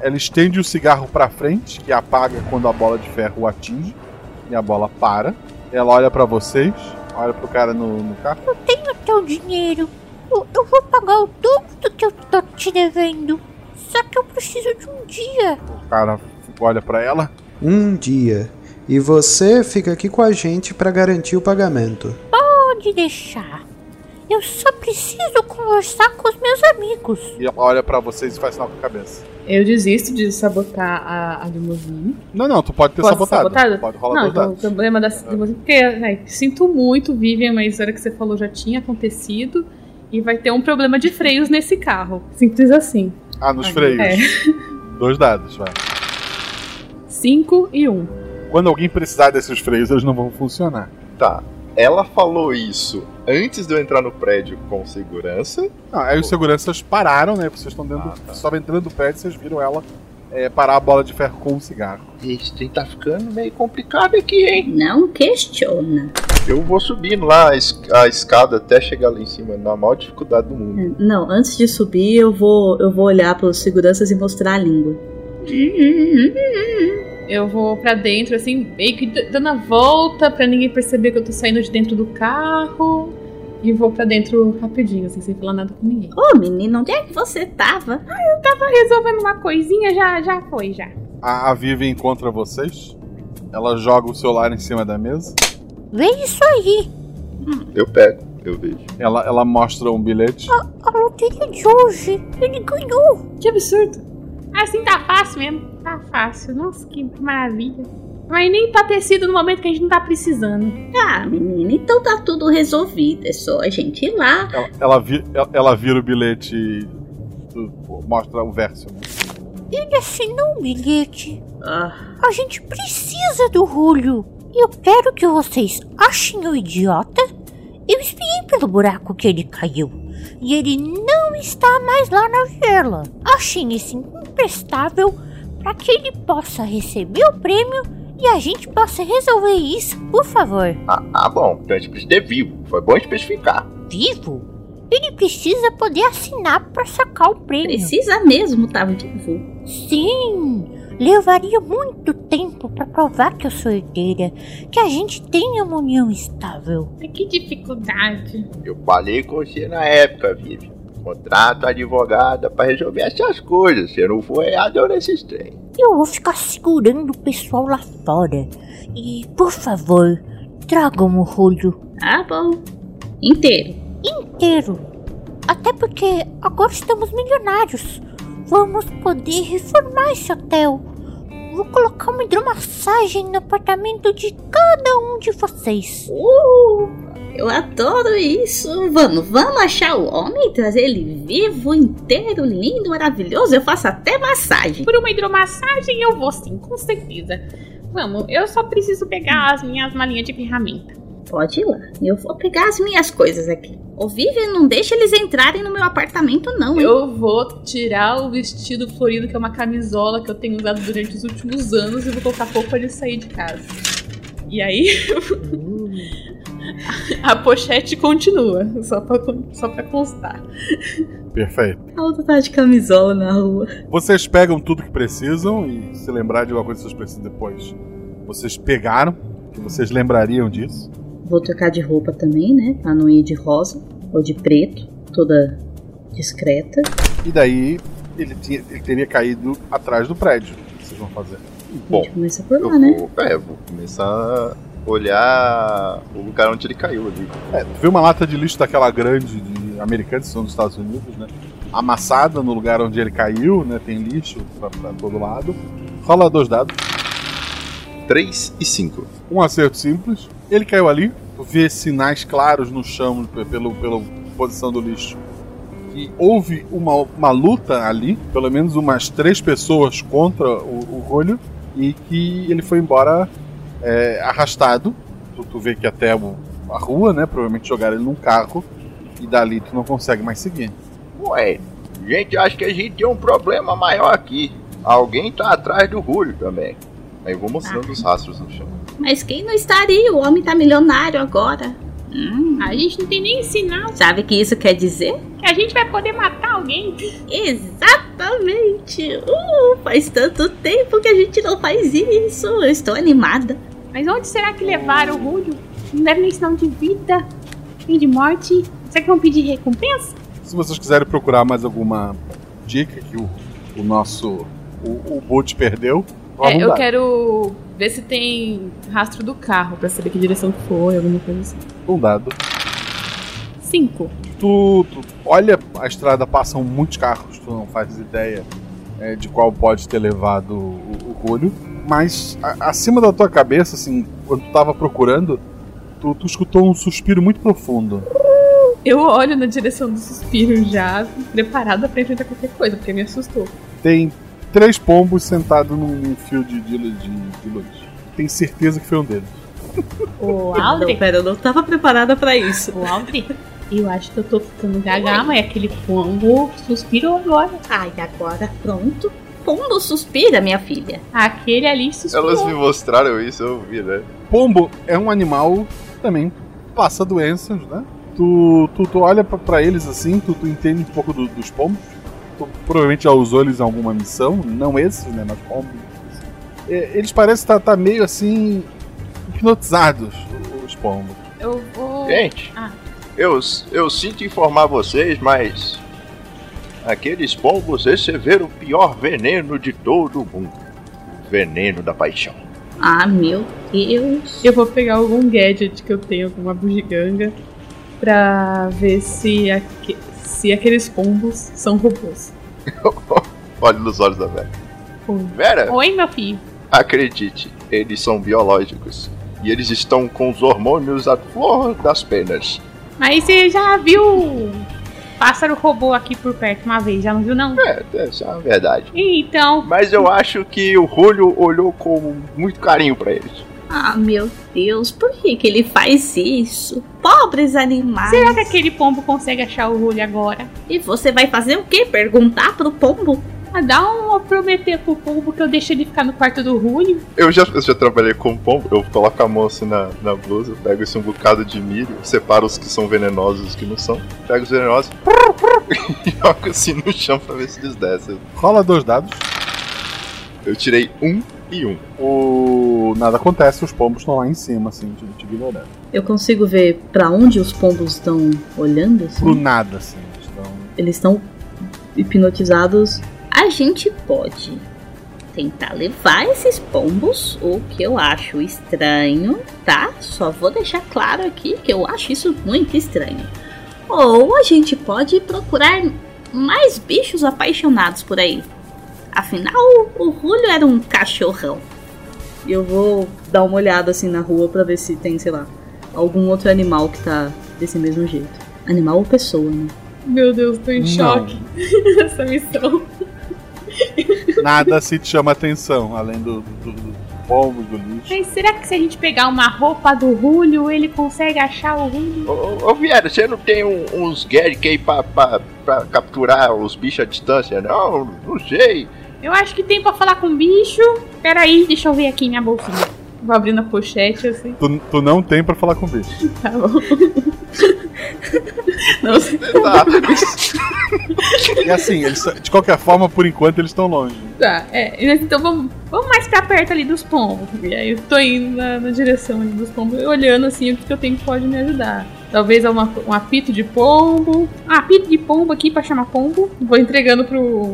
Speaker 1: Ela estende o cigarro para frente, que apaga quando a bola de ferro o atinge. E a bola para. Ela olha para vocês, olha pro cara no, no carro.
Speaker 10: Não tenho teu dinheiro. Eu, eu vou pagar o dobro do que eu tô te devendo. Só que eu preciso de um dia.
Speaker 1: O cara olha pra ela.
Speaker 18: Um dia. E você fica aqui com a gente para garantir o pagamento.
Speaker 10: Pode deixar. Eu só preciso conversar com os meus amigos.
Speaker 1: E ela olha pra vocês e faz sinal com a cabeça.
Speaker 11: Eu desisto de sabotar a, a limusine.
Speaker 1: Não, não, tu pode ter
Speaker 11: Posso
Speaker 1: sabotado.
Speaker 11: sabotado?
Speaker 1: Pode rolar
Speaker 11: Não,
Speaker 1: dois
Speaker 11: então, o problema da limusine. Porque, ai, sinto muito, Vivian, mas a hora que você falou já tinha acontecido. E vai ter um problema de freios nesse carro. Simples assim.
Speaker 1: Ah, nos
Speaker 11: Ai,
Speaker 1: freios.
Speaker 11: é.
Speaker 1: Dois dados, vai.
Speaker 11: 5 e 1. Um.
Speaker 1: Quando alguém precisar desses freios, eles não vão funcionar.
Speaker 16: Tá. Ela falou isso antes de eu entrar no prédio com segurança.
Speaker 1: Ah, aí os seguranças pararam, né? Vocês estão dentro. Vocês estavam entrando no prédio, vocês viram ela é, parar a bola de ferro com um cigarro.
Speaker 7: Esse trem tá ficando meio complicado aqui, hein?
Speaker 6: Não questiona.
Speaker 16: Eu vou subindo lá a, es- a escada até chegar lá em cima, na maior dificuldade do mundo.
Speaker 6: Não, antes de subir, eu vou, eu vou olhar para os seguranças e mostrar a língua.
Speaker 11: Eu vou pra dentro, assim, meio que dando a volta pra ninguém perceber que eu tô saindo de dentro do carro. E vou pra dentro rapidinho, assim, sem falar nada com ninguém.
Speaker 6: Ô, menino, onde é que você tava?
Speaker 11: Ah, eu tava resolvendo uma coisinha, já, já foi, já.
Speaker 1: A, a Vivi encontra vocês. Ela joga o celular em cima da mesa.
Speaker 10: Vê isso aí.
Speaker 16: Eu pego, eu vejo.
Speaker 1: Ela, ela mostra um bilhete.
Speaker 10: A loteria de hoje. Ele ganhou.
Speaker 11: Que absurdo. Assim tá fácil mesmo. Tá fácil. Nossa, que maravilha. Mas nem pra ter sido no momento que a gente não tá precisando.
Speaker 6: Ah, menina, então tá tudo resolvido. É só a gente ir lá.
Speaker 1: Ela, ela, vi- ela- ela vira o bilhete e mostra o verso. né?
Speaker 10: Ele assinou um bilhete.
Speaker 6: Ah.
Speaker 10: A gente precisa do Julio. Eu quero que vocês achem o idiota. Eu espiei pelo buraco que ele caiu. E ele não está mais lá na vila. Achem esse imprestável para que ele possa receber o prêmio e a gente possa resolver isso, por favor.
Speaker 7: Ah, ah, bom. Então a gente precisa ter vivo. Foi bom especificar.
Speaker 10: Vivo? Ele precisa poder assinar para sacar o prêmio.
Speaker 6: Precisa mesmo, tá vivo.
Speaker 10: Sim, levaria muito tempo para provar que eu sou herdeira, que a gente tenha uma união estável.
Speaker 11: Que dificuldade.
Speaker 7: Eu falei com você na época, Vivi. Contrato advogada pra resolver essas coisas. Você não foi errado nesses trem.
Speaker 10: Eu vou ficar segurando o pessoal lá fora. E, por favor, tragam o Julio
Speaker 6: Ah, bom. Inteiro.
Speaker 10: inteiro. Até porque agora estamos milionários. Vamos poder reformar esse hotel. Vou colocar uma hidromassagem no apartamento de cada um de vocês.
Speaker 6: Uh, eu adoro isso. Vamos, vamos achar o homem, trazer ele vivo, inteiro, lindo, maravilhoso. Eu faço até massagem.
Speaker 11: Por uma hidromassagem eu vou sim, com certeza. Vamos, eu só preciso pegar as minhas malinhas de ferramenta.
Speaker 6: Pode ir lá. Eu vou pegar as minhas coisas aqui. Ô, Vivian, não deixa eles entrarem no meu apartamento, não, hein?
Speaker 11: Eu vou tirar o vestido florido, que é uma camisola que eu tenho usado durante os últimos anos, e vou colocar pouco de sair de casa. E aí. a pochete continua, só pra, só pra constar.
Speaker 1: Perfeito.
Speaker 6: A outra tá de camisola na rua.
Speaker 1: Vocês pegam tudo que precisam e se lembrar de alguma coisa que vocês precisam depois. Vocês pegaram, que vocês lembrariam disso.
Speaker 6: Vou trocar de roupa também, né? Pra não ir de rosa ou de preto, toda discreta.
Speaker 1: E daí ele, tinha- ele teria caído atrás do prédio. O que vocês vão fazer?
Speaker 16: Bom,
Speaker 6: Começa por
Speaker 16: eu
Speaker 6: lá, né?
Speaker 16: vou, é, vou começar a olhar o lugar onde ele caiu ali.
Speaker 1: É, tu vê uma lata de lixo daquela grande de americanos, que são dos Estados Unidos, né? Amassada no lugar onde ele caiu, né? Tem lixo pra, pra todo lado. Rola dois dados.
Speaker 16: 3 e 5.
Speaker 1: Um acerto simples. Ele caiu ali. Tu vê sinais claros no chão pelo, pela posição do lixo. E houve uma, uma luta ali, pelo menos umas três pessoas contra o, o Rolho, e que ele foi embora é, arrastado. Tu, tu vê que até o- a rua, né? Provavelmente jogaram ele num carro, e dali tu não consegue mais seguir.
Speaker 7: Ué, gente, acho que a gente tem um problema maior aqui. Alguém tá atrás do Julio também.
Speaker 16: Aí eu vou mostrando os rastros no chão.
Speaker 6: Mas quem não estaria? O homem tá milionário agora. Hum,
Speaker 11: A gente não tem nem sinal
Speaker 6: sabe o que isso quer dizer?
Speaker 11: que a gente vai poder matar alguém.
Speaker 6: Exatamente! Uh, faz tanto tempo que a gente não faz isso. Eu estou animada.
Speaker 11: Mas onde será que levaram o Julio? Não deve nem sinal de vida, nem de morte. Será que vão pedir recompensa?
Speaker 1: Se vocês quiserem procurar mais alguma dica que o o nosso. O, o Bolt perdeu.
Speaker 11: É, eu quero ver se tem rastro do carro pra saber que direção que foi, alguma coisa assim.
Speaker 1: Um dado.
Speaker 11: Cinco.
Speaker 1: Tu, tu olha a estrada, passam muitos carros, tu não fazes ideia é, de qual pode ter levado o, o Julio. Mas a- acima da tua cabeça, assim, quando tu tava procurando, tu, tu escutou um suspiro muito profundo.
Speaker 11: Eu olho na direção do suspiro já, preparada pra enfrentar qualquer coisa, porque me assustou.
Speaker 1: Tem três pombos sentados num, fio de, de, de, de luz. Tem certeza que foi um deles.
Speaker 4: O
Speaker 6: Não,
Speaker 4: Aldri?
Speaker 6: pera, eu não tava preparada pra isso.
Speaker 4: O Aldri? Eu acho que eu tô ficando gaga, mas aquele pombo suspirou agora.
Speaker 6: Ai, agora pronto. Pombo suspira, minha filha.
Speaker 4: Aquele ali suspirou.
Speaker 16: Elas me mostraram isso, eu vi, né?
Speaker 1: Pombo é um animal que também passa doenças, né? Tu, tu, tu olha pra, pra eles assim, tu, tu entende um pouco do- dos pombos. Tu provavelmente já usou eles em alguma missão, não esses, né? Mas pombos. É, eles parecem estar tá meio assim. hipnotizados, os pombos.
Speaker 11: Eu vou.
Speaker 7: Gente,
Speaker 4: Ah.
Speaker 7: eu, eu sinto informar vocês, mas aqueles pombos receberam o pior veneno de todo o mundo. O veneno da paixão.
Speaker 6: Ah, meu Deus.
Speaker 11: Eu vou pegar algum gadget que eu tenho, alguma bugiganga, pra ver se, aque- se aqueles pombos são robôs.
Speaker 16: Olha nos olhos da Vera.
Speaker 7: Vera,
Speaker 4: Oi, meu filho.
Speaker 7: acredite, eles são biológicos. E eles estão com os hormônios à flor das penas.
Speaker 4: Mas você já viu pássaro robô aqui por perto uma vez, já não viu não?
Speaker 7: É, essa é a verdade.
Speaker 4: Então,
Speaker 7: Mas eu acho que o Julio olhou com muito carinho pra eles.
Speaker 6: Ah, meu Deus, por que, que ele faz isso? Pobres animais.
Speaker 4: será que aquele pombo consegue achar o Julio agora?
Speaker 6: E você vai fazer o quê? Perguntar pro pombo?
Speaker 4: Ah, dá um prometer pro pombo que eu deixo ele ficar no quarto do Julio.
Speaker 16: Eu já, eu já trabalhei com pombo, eu coloco a mão assim na, na blusa, pego esse um bocado de milho, separo os que são venenosos e os que não são, pego os venenosos e jogo assim no chão pra ver se eles descem.
Speaker 1: Rola dois dados.
Speaker 16: Eu tirei um e um.
Speaker 1: O. Nada acontece, os pombos estão lá em cima, assim, te, te ignorando.
Speaker 6: Eu consigo ver pra onde os pombos estão olhando? assim?
Speaker 1: Pro nada, assim. eles estão-
Speaker 6: Eles estão hipnotizados. A gente pode tentar levar esses pombos, o que eu acho estranho, tá? Só vou deixar claro aqui que eu acho isso muito estranho. Ou a gente pode procurar mais bichos apaixonados por aí. Afinal, o Julio era um cachorrão. E eu vou dar uma olhada assim na rua pra ver se tem, sei lá, algum outro animal que tá desse mesmo jeito. Animal ou pessoa, né?
Speaker 11: Meu Deus, tô em
Speaker 1: Não.
Speaker 11: choque nessa missão.
Speaker 1: Nada se te chama atenção, além do, do, do pombo, do lixo.
Speaker 4: Mas será que se a gente pegar uma roupa do Julio, ele consegue achar o Julio?
Speaker 7: Ô, ô, ô Viera, você não tem um- uns gadgets aí pra, pra, pra capturar os bichos à distância? Não, não sei.
Speaker 4: Eu acho que tem pra falar com o bicho. Peraí, deixa eu ver aqui minha bolsinha.
Speaker 11: Vou abrindo a pochete assim.
Speaker 1: Tu, tu não tem pra falar com o bicho.
Speaker 11: Tá bom. Não sei.
Speaker 1: E assim, eles, de qualquer forma, por enquanto, eles estão longe.
Speaker 11: Tá, é. Então vamos, vamos mais pra perto ali dos pombos. E aí eu tô indo na, na direção ali dos pombos, olhando assim o que, que eu tenho que pode me ajudar. Talvez uma, um apito de pombo. Ah, apito de pombo aqui pra chamar pombo. Vou entregando pro,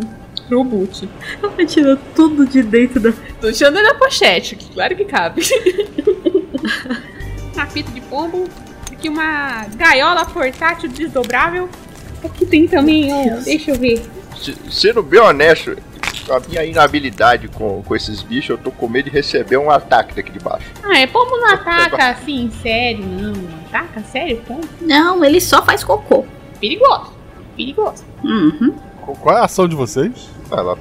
Speaker 11: pro boot.
Speaker 6: Ela tirou tudo de dentro da.
Speaker 11: Tô tirando na pochete, que claro que cabe.
Speaker 4: Um apito de pombo. Aqui uma gaiola portátil desdobrável.
Speaker 11: Aqui tem também, ó.
Speaker 4: Deixa eu ver.
Speaker 7: Se- Sendo bem honesto, a minha inabilidade com, com esses bichos, eu tô com medo de receber um ataque daqui de baixo.
Speaker 4: Ah, é pombo não ataca assim, sério, não. Não ataca, sério, pombo?
Speaker 6: Não, ele só faz cocô.
Speaker 4: Perigoso. Perigoso.
Speaker 6: Uhum.
Speaker 1: Qual- Qual é a ação de vocês?
Speaker 16: Ela,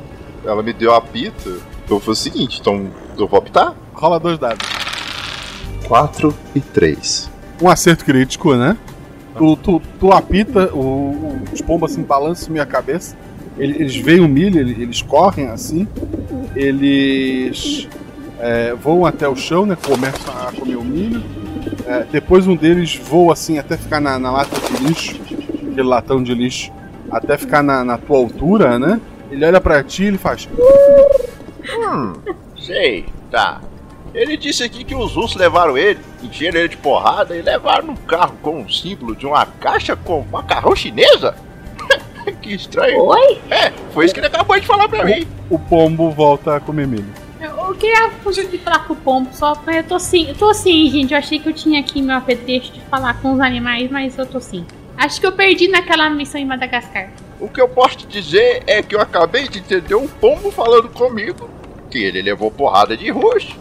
Speaker 16: ela me deu a pita, eu fiz o seguinte, então eu vou optar.
Speaker 1: Rola dois dados.
Speaker 16: 4 e 3.
Speaker 1: Um acerto crítico, né? Tu, tu, tu apita, o- o- os pombos assim balançam minha cabeça. Ele- Eles veem o milho, ele- eles correm assim. Eles é, voam até o chão, né? Começam a comer o milho. É, depois um deles voa assim até ficar na, na lata de lixo, aquele latão de lixo, até ficar na, na tua altura, né? Ele olha pra ti e ele faz.
Speaker 7: Hum, sei, tá. Ele disse aqui que os ursos levaram ele, encheram ele de porrada e levaram no carro com um símbolo de uma caixa com macarrão chinesa? que que estranho.
Speaker 6: Oi?
Speaker 7: É, foi isso que ele acabou de falar pra mim.
Speaker 1: O pombo volta a comer milho.
Speaker 11: Eu, queria conseguir falar com o pombo, só pra eu tô sim, eu tô sim, gente. Eu achei que eu tinha aqui meu apetrecho de falar com os animais, mas eu tô sim. Acho que eu perdi naquela missão em Madagascar.
Speaker 7: O que eu posso te dizer é que eu acabei de entender um pombo falando comigo que ele levou porrada de roxo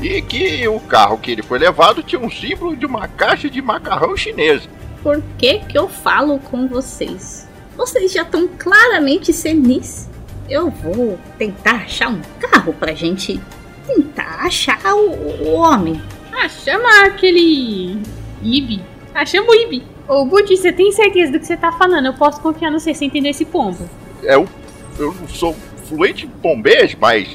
Speaker 7: e que o carro que ele foi levado tinha um símbolo de uma caixa de macarrão chinesa.
Speaker 6: Por que que eu falo com vocês? Vocês já estão claramente senis. Eu vou tentar achar um carro pra gente tentar achar o, o homem.
Speaker 11: Ah, chama aquele. Ibi. Ah, chama o Ibi. Ô, Budi, você tem certeza do que você tá falando? Eu posso confiar no você sem entender esse pombo.
Speaker 7: É, eu, eu não sou fluente em pombês, mas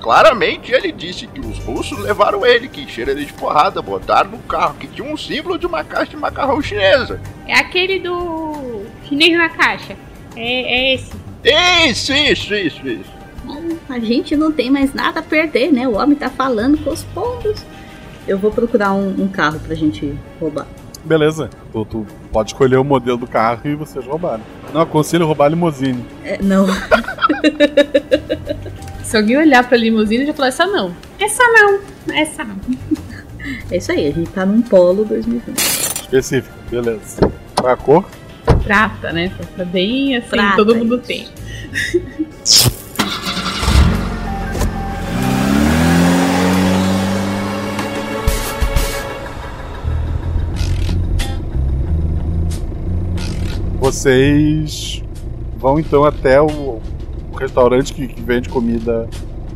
Speaker 7: claramente ele disse que os russos levaram ele, que encheram ele de porrada, botaram no carro, que tinha um símbolo de uma caixa de macarrão chinesa.
Speaker 11: É aquele do. chinês na caixa. É, é esse.
Speaker 7: Isso, isso, isso, isso.
Speaker 6: A gente não tem mais nada a perder, né? O homem tá falando com os pombos. Eu vou procurar um, um carro pra gente roubar.
Speaker 1: Beleza. Tu, tu pode escolher o modelo do carro e vocês roubaram. Não aconselho roubar a limousine.
Speaker 6: É, não.
Speaker 11: Se alguém olhar pra limusine, já falar essa não. Essa não. Essa não.
Speaker 6: É isso aí, a gente tá num polo 2020.
Speaker 1: Específico, beleza. Qual é a cor?
Speaker 11: Prata, né? Prata bem assim,
Speaker 6: Prata,
Speaker 11: todo mundo tem.
Speaker 1: Vocês vão então até o, restaurante que, que vende comida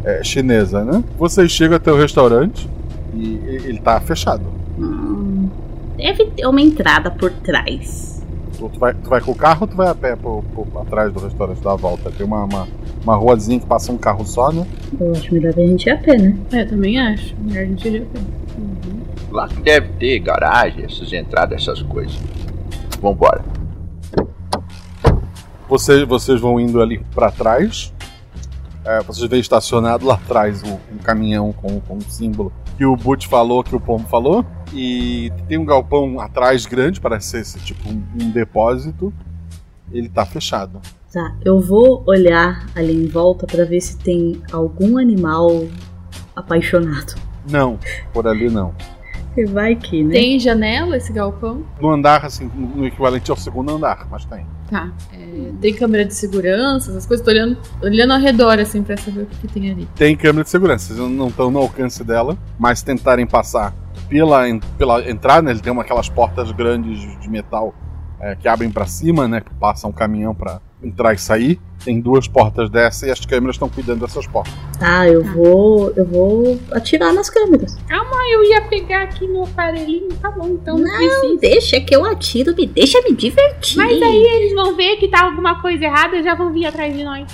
Speaker 1: é, chinesa, né? Vocês chegam até o restaurante e ele tá fechado.
Speaker 6: Hum, deve ter uma entrada por trás.
Speaker 1: Tu, tu vai, tu vai com o carro ou tu vai a pé pro, pro- atrás do restaurante da volta? Tem uma, uma, uma ruazinha que passa um carro só, né?
Speaker 6: Eu acho melhor a gente ir a pé, né?
Speaker 11: É, eu também acho. Melhor a gente ir a pé.
Speaker 7: Lá que deve ter garagem, essas entradas, essas coisas. Vambora.
Speaker 1: Vocês, vocês vão indo ali pra trás. É, vocês veem estacionado lá atrás um, um caminhão com, com um símbolo que o Butch falou, que o Pombo falou. E tem um galpão atrás grande, parece ser esse, tipo um, um depósito. Ele tá fechado.
Speaker 6: Tá, eu vou olhar ali em volta pra ver se tem algum animal apaixonado.
Speaker 1: Não, por ali não.
Speaker 6: E vai que, né?
Speaker 11: Tem janela esse galpão?
Speaker 1: No andar, assim, no equivalente ao segundo andar, mas tem.
Speaker 11: Tá. É, tem câmera de segurança, essas coisas. Tô olhando, olhando ao redor, assim, pra saber o que, que tem ali.
Speaker 1: Tem câmera de segurança, vocês não estão no alcance dela, mas tentarem passar pela, pela entrada, né, ele tem uma, aquelas portas grandes de- metal é, que abrem pra cima, né? Que passa um caminhão pra entrar e sair. Tem duas portas dessa e as câmeras estão cuidando dessas portas.
Speaker 6: Tá, eu vou. Eu vou atirar nas câmeras.
Speaker 11: Calma, eu ia pegar aqui meu aparelhinho. Tá bom, então não,
Speaker 6: Não,
Speaker 11: precisa.
Speaker 6: deixa que eu atiro, me deixa me divertir.
Speaker 11: Mas aí eles vão ver que tá alguma coisa errada e já vão vir atrás de nós.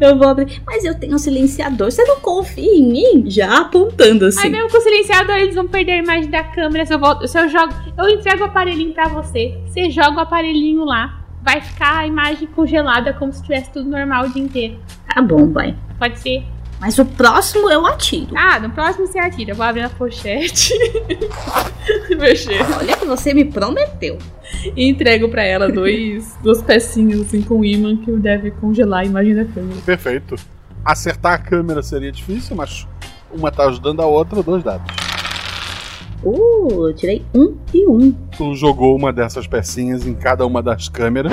Speaker 6: Eu vou abrir. Mas eu tenho um silenciador, você não confia em mim? Já apontando assim.
Speaker 11: Aí mesmo com o silenciador eles vão perder a imagem da câmera. Se eu, volto, se eu jogo, eu entrego o aparelhinho pra você. Você joga o aparelhinho lá. Vai ficar a imagem congelada como se tivesse tudo normal o dia inteiro.
Speaker 6: Tá bom, vai.
Speaker 11: Pode ser.
Speaker 6: Mas o próximo eu atiro.
Speaker 11: Ah, no próximo você atira. Eu vou abrir a pochete. Mexer.
Speaker 6: Olha que você me prometeu.
Speaker 11: E entrego pra ela dois, duas pecinhas assim com imã que deve congelar a imagem da câmera.
Speaker 1: Perfeito. Acertar a câmera seria difícil, mas uma tá ajudando a outra, dois dados.
Speaker 6: Uh, eu tirei um e um.
Speaker 1: Tu jogou uma dessas pecinhas em cada uma das câmeras.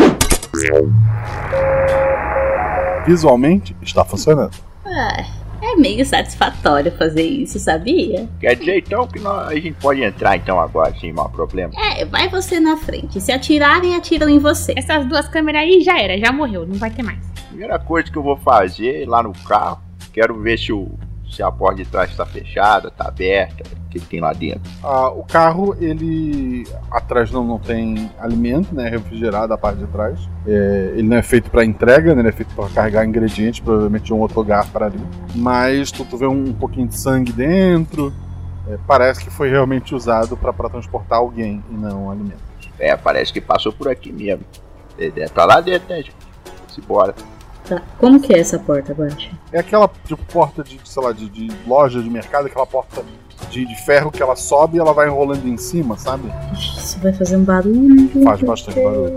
Speaker 1: Visualmente, está funcionando.
Speaker 6: Ah, é meio satisfatório fazer isso, sabia?
Speaker 7: Quer dizer então que nós, a gente pode entrar então agora sem mau problema?
Speaker 6: É, vai você na frente. Se atirarem, atiram em você.
Speaker 11: Essas duas câmeras aí já era, já morreu, não vai ter mais.
Speaker 7: Primeira coisa que eu vou fazer lá no carro, quero ver se, o, se a porta de trás está fechada, está aberta, o que, que tem lá dentro.
Speaker 1: Ah, o carro, ele atrás não, não tem alimento, né? Refrigerado a parte de trás. É, ele não é feito para entrega, né? Ele é feito para carregar ingredientes, provavelmente de um outro lugar para ali. Mas tu, tu vê um, pouquinho de sangue dentro. É, parece que foi realmente usado para transportar alguém e não alimento.
Speaker 7: É, parece que passou por aqui mesmo. É, é, Tá lá dentro, né, gente? Simbora.
Speaker 6: Tá. Como que é essa porta, Guacha?
Speaker 1: É aquela tipo, porta de, sei lá, de, de loja de mercado, aquela porta de, de ferro que ela sobe e ela vai enrolando em cima, sabe?
Speaker 6: Isso vai fazer um barulho.
Speaker 1: Faz bastante barulho.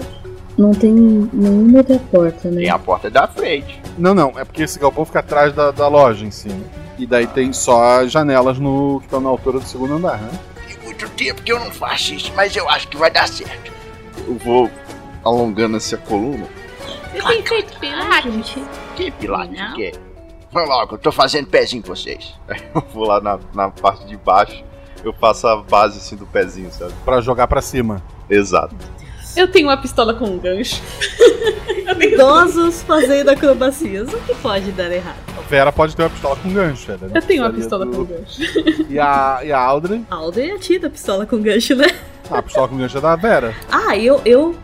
Speaker 6: Não tem nenhuma outra porta, né?
Speaker 7: Tem a porta da frente.
Speaker 1: Não, não, é porque esse galpão fica atrás da, da loja em cima. E daí tem só as janelas no, que estão na altura do segundo andar, né?
Speaker 7: Tem muito tempo que eu não faço isso, mas eu acho que vai dar certo.
Speaker 16: Eu vou alongando assim a coluna.
Speaker 4: Você tem feito pilates?
Speaker 7: Que pilates que é? Logo, eu tô fazendo pezinho com vocês.
Speaker 16: Aí eu vou lá na, na parte de baixo, eu faço a base assim do pezinho, sabe?
Speaker 1: Pra jogar pra cima.
Speaker 16: Exato.
Speaker 11: Eu tenho uma pistola com um gancho.
Speaker 6: Idosos fazendo acrobacias. O que pode dar errado?
Speaker 1: A Vera pode ter uma pistola com gancho. Ela
Speaker 11: Eu tenho uma pistola
Speaker 1: do-
Speaker 11: com gancho.
Speaker 1: E a, e a Audrey?
Speaker 6: Alden atira a pistola com gancho, né?
Speaker 1: Ah, a pistola com gancho é da Vera.
Speaker 6: Ah, eu, eu.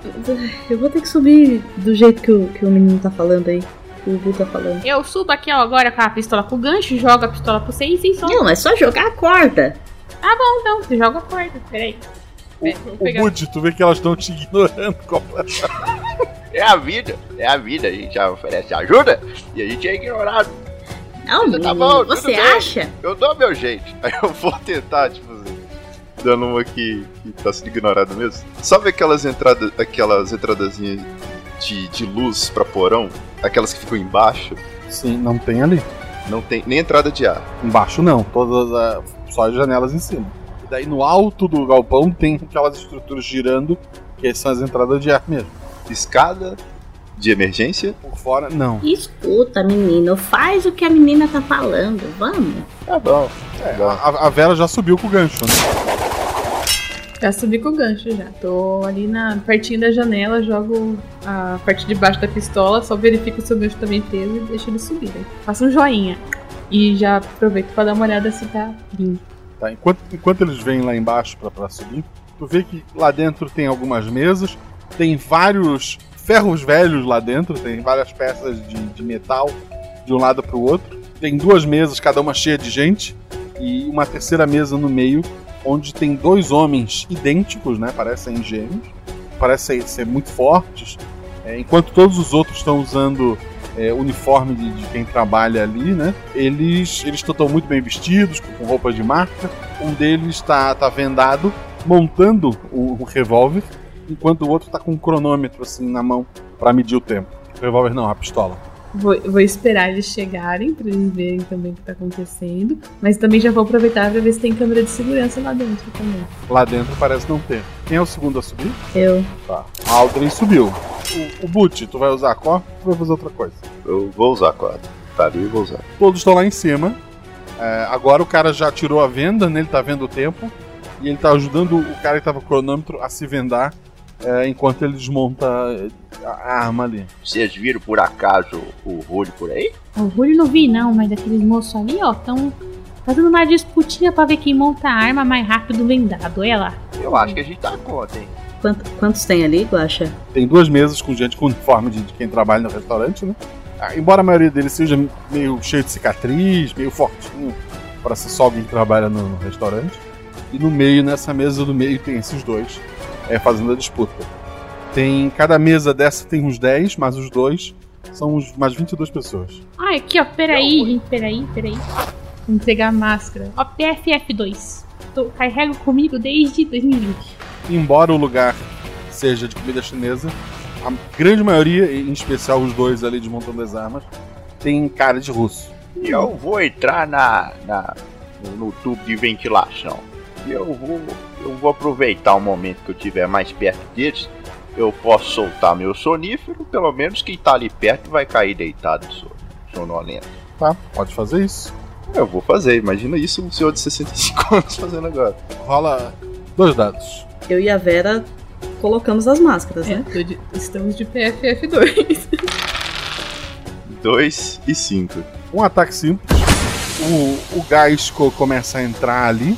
Speaker 6: Eu vou ter que subir do jeito que o, que o menino tá falando aí. Que o Bu tá falando.
Speaker 4: Eu subo aqui ó, agora com a pistola com o gancho, jogo a pistola pro vocês e só.
Speaker 6: Não, é só jogar a corda.
Speaker 4: Tá bom, então. Você joga a corda. Peraí.
Speaker 1: O
Speaker 4: pegar.
Speaker 1: Bud, tu vê que elas estão te ignorando completamente.
Speaker 7: É a vida, é a vida. A gente já oferece ajuda e a gente é ignorado.
Speaker 6: Não,
Speaker 7: tá bom,
Speaker 6: você
Speaker 7: bem.
Speaker 6: acha?
Speaker 7: Eu dou meu jeito.
Speaker 16: Aí eu vou tentar, tipo assim, dando uma que, que tá sendo ignorada mesmo. Sabe aquelas entradas, aquelas entradazinhas de, de luz pra porão? Aquelas que ficam embaixo?
Speaker 1: Sim, não tem ali.
Speaker 16: Não tem nem entrada de ar.
Speaker 1: Embaixo não, todas as, só as janelas em cima. E daí no alto do galpão tem aquelas estruturas girando, que são as entradas de ar mesmo.
Speaker 16: Escada de emergência?
Speaker 1: Por fora, não.
Speaker 6: Escuta, menino, faz o que a menina tá falando. Vamos.
Speaker 16: Tá bom.
Speaker 1: É, a, a Vera já subiu com o gancho, né?
Speaker 11: Já subi com o gancho já. Tô ali na pertinho da janela, jogo a parte de baixo da pistola, só verifico se o gancho tá bem preso e deixo ele subir. Né? Faço um joinha. E já aproveito pra dar uma olhada se tá limpo.
Speaker 1: Tá, enquanto, enquanto eles vêm lá embaixo pra subir, tu vê que lá dentro tem algumas mesas, tem vários ferros velhos lá dentro, tem várias peças de, de metal de um lado pro outro. Tem duas mesas, cada uma cheia de gente, e uma terceira mesa no meio, onde tem dois homens idênticos, né? Parecem gêmeos, parecem ser muito fortes, é, enquanto todos os outros estão usando é, uniforme de, de quem trabalha ali, né? Eles eles estão muito bem vestidos, com, com roupas de marca. Um deles está tá vendado, montando o, o revólver, enquanto o outro está com um cronômetro assim na mão para medir o tempo. O revólver não, a pistola.
Speaker 11: Vou, vou esperar eles chegarem pra eles verem também o que tá acontecendo. Mas também já vou aproveitar pra ver se tem câmera de segurança lá dentro também.
Speaker 1: Lá dentro parece não ter. Quem é o segundo a subir?
Speaker 6: Eu.
Speaker 1: Tá. A Aldrin subiu. O, o Butch, tu vai usar a cor ou vai fazer outra coisa?
Speaker 16: Eu vou usar a corda. Tá ali, eu vou usar.
Speaker 1: Todos estão lá em cima. É, agora o cara já tirou a venda, né? Ele tá vendo o tempo. E ele tá ajudando o cara que tava com o cronômetro a se vendar é, enquanto ele desmonta a, arma ali.
Speaker 7: Vocês viram por acaso o Rulho por aí?
Speaker 4: O Julio não vi não, mas aqueles moços ali, ó, tão fazendo uma disputinha pra ver quem monta a arma mais rápido vendado. Olha lá.
Speaker 7: Eu acho que a gente tá conta, hein?
Speaker 6: Quanto- quantos tem ali, Guaxa?
Speaker 1: Tem duas mesas com gente com uniforme de, de quem trabalha no restaurante, né? Ah, embora a maioria deles seja meio cheio de cicatriz, meio fortinho, para ser só alguém que trabalha no, no restaurante. E no meio, nessa mesa do meio, tem esses dois é, fazendo a disputa. Tem cada mesa dessa tem uns 10, mas os dois são uns, mais 22 pessoas.
Speaker 4: Ah, aqui, ó, peraí, gente, peraí, peraí.
Speaker 11: Vou entregar a máscara.
Speaker 4: Ó, PFF2. Tô, carrego comigo desde 2020.
Speaker 1: Embora o lugar seja de comida chinesa, a grande maioria, em especial os dois ali desmontando as armas, tem cara de russo.
Speaker 7: E eu vou entrar na, na no, no tubo de ventilação. E eu vou, eu vou aproveitar o momento que eu estiver mais perto deles. Eu posso soltar meu sonífero, pelo menos quem tá ali perto vai cair deitado so- sonolento.
Speaker 1: Tá, pode fazer isso.
Speaker 16: Eu vou fazer, imagina isso um senhor de 65 anos fazendo agora.
Speaker 1: Rola dois dados.
Speaker 6: Eu e a Vera colocamos as máscaras,
Speaker 11: É,
Speaker 6: né?
Speaker 11: de- estamos de PFF2.
Speaker 16: 2 e 5.
Speaker 1: Um ataque simples. O, o gás co- começa a entrar ali.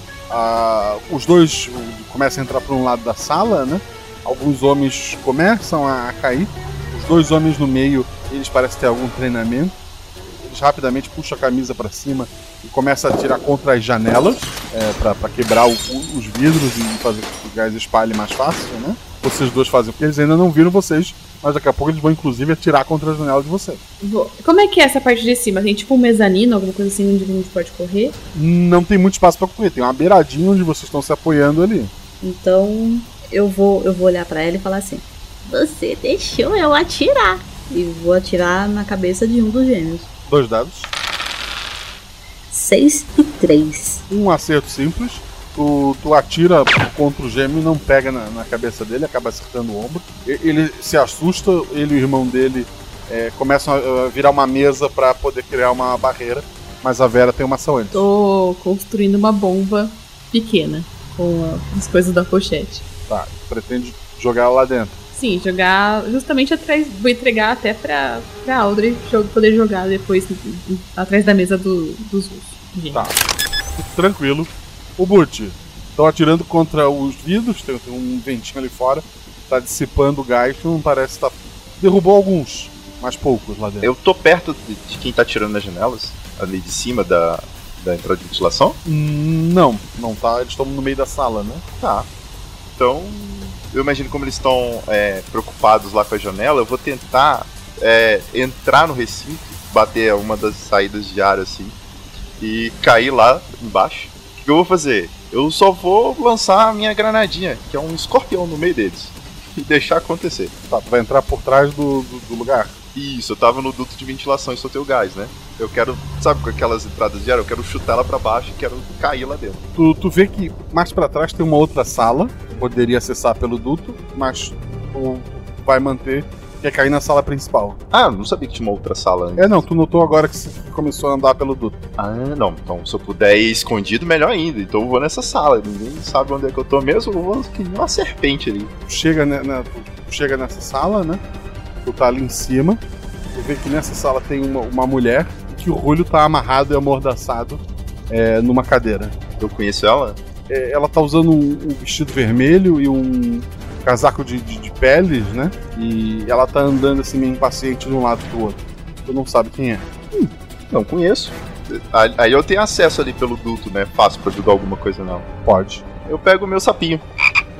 Speaker 1: Os dois o- começam a entrar para um lado da sala, né? Alguns homens começam a, cair. Os dois homens no meio, eles parecem ter algum treinamento. Eles rapidamente puxam a camisa para cima e começam a atirar contra as janelas é, para quebrar o- o- os vidros e fazer com que o gás espalhe mais fácil, né? Vocês dois fazem porque eles ainda não viram vocês, mas daqui a pouco eles vão inclusive atirar contra a janela de vocês.
Speaker 11: Vou- Como é que é essa parte de cima? Tem tipo um mezanino, alguma coisa assim onde a gente pode correr?
Speaker 1: Não tem muito espaço para correr, tem uma beiradinha onde vocês estão se apoiando ali.
Speaker 6: Então eu vou, eu vou olhar pra ela e falar assim: Você deixou eu atirar. E vou atirar na cabeça de um dos gêmeos.
Speaker 1: Dois dados.
Speaker 6: 6 e 3.
Speaker 1: Um acerto simples. Tu, tu atira contra o gêmeo e não pega na, na cabeça dele, acaba acertando o ombro. Ele se assusta, ele e o irmão dele é, começam a, virar uma mesa pra poder criar uma barreira. Mas a Vera tem uma ação antes.
Speaker 11: Tô construindo uma bomba pequena com as coisas da pochete.
Speaker 1: Tá, pretende jogar lá dentro.
Speaker 11: Sim, jogar justamente atrás. Vou entregar até pra, pra Audrey poder jogar depois atrás da mesa do, dos. Gente.
Speaker 1: Tá. Tranquilo. O Butch. Estão atirando contra os vidros, tem, tem um ventinho ali fora. Tá dissipando o gás, não parece estar. Derrubou alguns, mas poucos lá dentro.
Speaker 7: Eu tô perto de, quem tá tirando nas janelas, ali de cima da, da entrada de ventilação?
Speaker 1: Hum, Não, não tá. Eles estão no meio da sala, né?
Speaker 7: Tá. Então, eu imagino como eles estão é, preocupados lá com a janela, eu vou tentar é, entrar no recinto, bater uma das saídas de ar assim, e cair lá embaixo. O que eu vou fazer? Eu só vou lançar a minha granadinha, que é um escorpião no meio deles, e deixar acontecer.
Speaker 1: Tá, tu vai entrar por trás do, do, do lugar.
Speaker 7: Isso, eu tava no duto de ventilação e soltei o gás, né? Eu quero, sabe, com aquelas entradas de ar, eu quero chutar ela pra baixo e quero cair lá dentro.
Speaker 1: Tu, tu vê que mais pra trás tem uma outra sala, poderia acessar pelo duto, mas tu vai manter, quer cair na sala principal.
Speaker 7: Ah, não sabia que tinha uma outra sala antes.
Speaker 1: É, não, tu notou agora que você começou a andar pelo duto.
Speaker 7: Ah, não. Então, se eu puder ir escondido, melhor ainda. Então eu vou nessa sala. Ninguém sabe onde é que eu tô mesmo. Eu vou que uma serpente ali.
Speaker 1: Chega, né, né, tu chega nessa sala, né? Tu tá ali em cima. Tu vê que nessa sala tem uma, uma mulher que o rolho tá amarrado e amordaçado é, numa cadeira.
Speaker 7: Eu conheço ela?
Speaker 1: É, ela tá usando um, um vestido vermelho e um casaco de, de, de peles, né? E ela tá andando assim meio impaciente de um lado pro outro. Tu não sabe quem é.
Speaker 7: Não conheço. Aí eu tenho acesso ali pelo duto, né? Fácil pra jogar alguma coisa não.
Speaker 1: Pode.
Speaker 7: Eu pego o meu sapinho.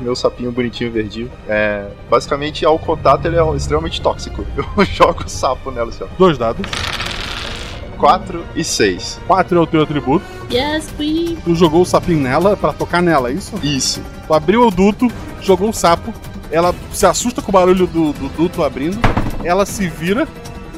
Speaker 7: Meu sapinho bonitinho verdinho. É, basicamente, ao contato, ele é extremamente tóxico. Eu jogo o sapo nela assim, ó.
Speaker 1: Dois dados.
Speaker 7: 4 e 6.
Speaker 1: 4 é o teu atributo.
Speaker 6: Yes, please.
Speaker 1: Tu jogou o sapinho nela pra tocar nela, é isso?
Speaker 7: Isso.
Speaker 1: Tu abriu o duto, jogou o sapo, ela se assusta com o barulho do, do duto abrindo, ela se vira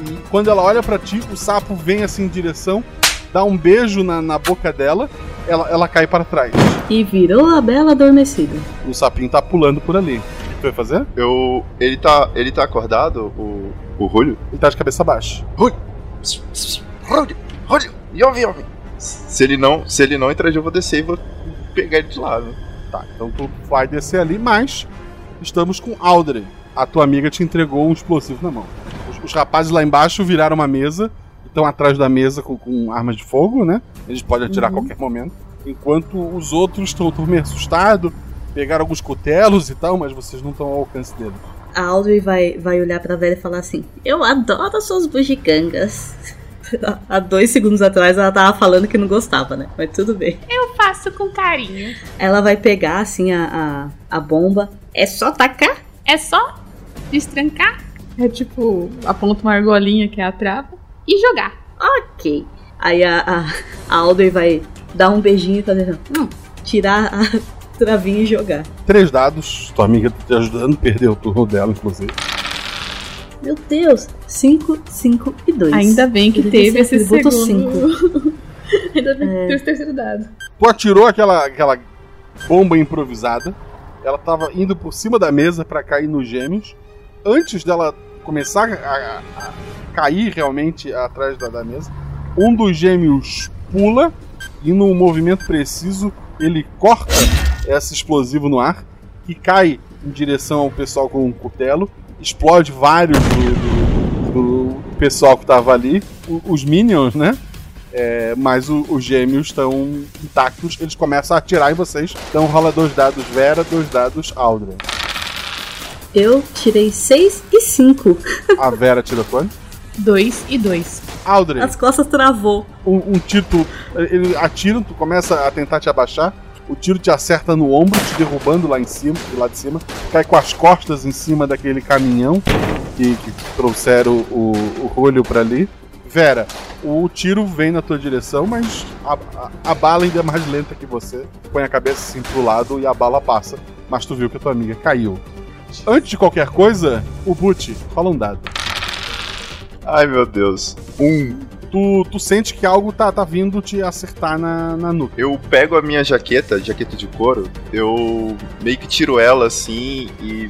Speaker 1: e quando ela olha pra ti, o sapo vem assim em direção, dá um beijo na, na boca dela, ela, ela cai para trás.
Speaker 6: E virou a bela adormecida.
Speaker 1: O sapinho tá pulando por ali. O que tu vai fazer?
Speaker 7: Eu. Ele tá. Ele tá acordado, o. O Rulho?
Speaker 1: Ele tá de cabeça baixa.
Speaker 7: Rulho! Rulho! Rulho! Yove, Yove! Se ele não. Se ele não interagir, eu vou descer e vou pegar ele de né?
Speaker 1: Tá, então tu vai descer ali, mas estamos com Audrey. A tua amiga te entregou um explosivo na mão. Os, os rapazes lá embaixo viraram uma mesa, estão atrás da mesa com, com armas de fogo, né? Eles podem atirar a
Speaker 6: Uhum.
Speaker 1: qualquer momento. Enquanto os outros estão tão meio assustados, pegaram alguns cutelos e tal, mas vocês não estão ao alcance deles.
Speaker 6: A Audrey vai, vai olhar pra velha e falar assim: Eu adoro suas bugigangas. Há dois segundos atrás ela tava falando que não gostava, né? Mas tudo bem.
Speaker 19: Eu faço com carinho.
Speaker 6: Ela vai pegar assim a, a, a bomba. É só tacar?
Speaker 19: É só destrancar
Speaker 11: É tipo, aponta uma argolinha que é a trava
Speaker 19: e jogar.
Speaker 6: Ok. Aí a, a, a vai dar um beijinho e fazer. Hum, tirar a travinha e jogar.
Speaker 1: Três dados, tua amiga tá te ajudando, perdeu o turno dela, inclusive.
Speaker 6: Meu Deus! 5, 5 e 2.
Speaker 11: Ainda bem que teve esse segundo.
Speaker 6: cinco.
Speaker 11: Ainda bem
Speaker 6: É.
Speaker 11: que teve esse terceiro dado.
Speaker 1: Tu atirou aquela, aquela bomba improvisada. Ela tava indo por cima da mesa pra cair nos gêmeos. Antes dela começar a, a- a cair realmente atrás da, da mesa, um dos gêmeos pula e, num movimento preciso, ele corta esse explosivo no ar e cai em direção ao pessoal com um cutelo. Explode vários do, do- do pessoal que tava ali, o- os minions, né? É, mas o- os gêmeos estão intactos, eles começam a atirar em vocês. Então rola dois dados Vera, dois dados Aldrin.
Speaker 6: Eu tirei 6 e 5.
Speaker 1: A Vera tira quanto?
Speaker 11: 2 e 2.
Speaker 1: Aldrin.
Speaker 6: As costas travou.
Speaker 1: Um, um tu- ele atira, tu começa a tentar te abaixar. O tiro te acerta no ombro, te derrubando lá em cima, lado de cima. Cai com as costas em cima daquele caminhão que, que trouxeram o, o rolho pra ali. Vera, o tiro vem na tua direção, mas a, a- a bala ainda é mais lenta que você. Põe a cabeça assim pro lado e a bala passa. Mas tu viu que a tua amiga caiu. Antes de qualquer coisa, o Boot, fala um dado.
Speaker 16: Ai meu Deus. Um.
Speaker 1: Tu, tu sente que algo tá, tá vindo te acertar na, na nuca.
Speaker 16: Eu pego a minha jaqueta, jaqueta de couro, eu meio que tiro ela assim e.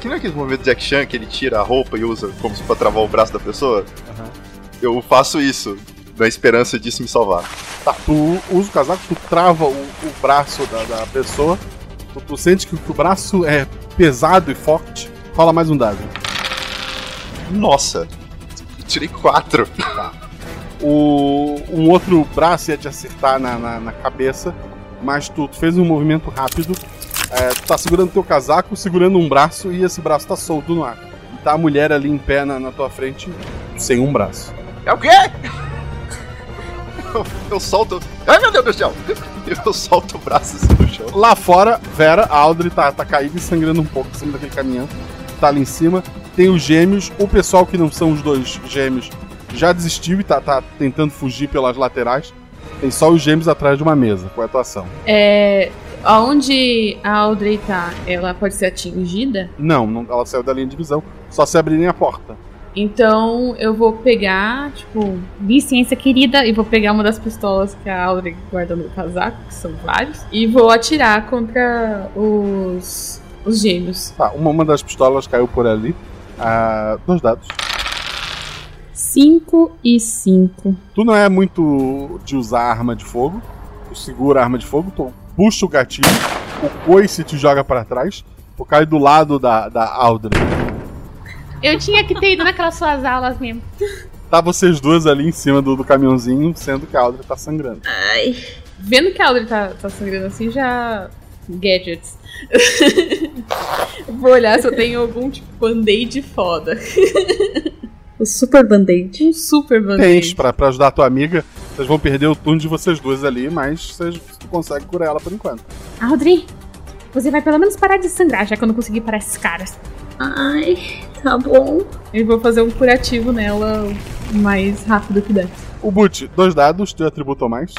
Speaker 16: Que não é aquele movimento de Jack Chan que ele tira a roupa e usa como se pra travar o braço da pessoa? Eu faço isso, na esperança disso me salvar.
Speaker 1: Tá, tu usa o casaco, tu trava o, o braço da, da pessoa, tu, tu sente que, o braço é pesado e forte. Fala mais um dado.
Speaker 16: Nossa, tirei quatro.
Speaker 1: O, um outro braço ia te acertar na, na, na cabeça, mas tu, tu fez um movimento rápido. É, tu tá segurando teu casaco, segurando um braço e esse braço tá solto no ar. E tá a mulher ali em pé na, na tua frente, sem um braço.
Speaker 7: É o quê?
Speaker 16: Eu, eu solto. Ai meu Deus do céu! Eu solto o braço assim no chão.
Speaker 1: Lá fora, Vera, a Audrey tá, tá caída e sangrando um pouco em cima daquele caminhão. Tá ali em cima. Tem os gêmeos. O pessoal que não são os dois gêmeos já desistiu e tá, tá tentando fugir pelas laterais. Tem só os gêmeos atrás de uma mesa. Qual é a tua ação?
Speaker 11: É. Aonde a Audrey tá, ela pode ser atingida?
Speaker 1: Não, não, ela saiu da linha de visão. Só se abrirem a porta.
Speaker 11: Então eu vou pegar, tipo, licença querida, e vou pegar uma das pistolas que a Audrey guarda no casaco, que são vários, e vou atirar contra os, os gêmeos.
Speaker 1: Tá, uma, uma das pistolas caiu por ali. Ah, dois dados.
Speaker 11: 5 e 5.
Speaker 1: Tu não é muito de usar arma de fogo. Tu segura a arma de fogo, tu puxa o gatilho, o coice te joga pra trás, tu cai do lado da, da Audrey.
Speaker 4: Eu tinha que ter ido naquelas suas aulas mesmo.
Speaker 1: Tá vocês duas ali em cima do, do caminhãozinho, sendo que a Audrey tá sangrando.
Speaker 11: Ai. Vendo que a Audrey tá, tá sangrando assim, já. Gadgets. vou olhar se eu tenho algum tipo band-aid foda.
Speaker 6: O super band-aid.
Speaker 11: Um super band-aid.
Speaker 1: Tens pra, pra ajudar a tua amiga. Vocês vão perder o turno de vocês duas ali, mas vocês conseguem curar ela por enquanto.
Speaker 4: Audrey, você vai pelo menos parar de sangrar, já que eu não consegui parar esses caras.
Speaker 6: Ai, tá bom.
Speaker 11: Eu vou fazer um curativo nela o mais rápido que der.
Speaker 1: O Boot, dois dados, teu atributo ou mais.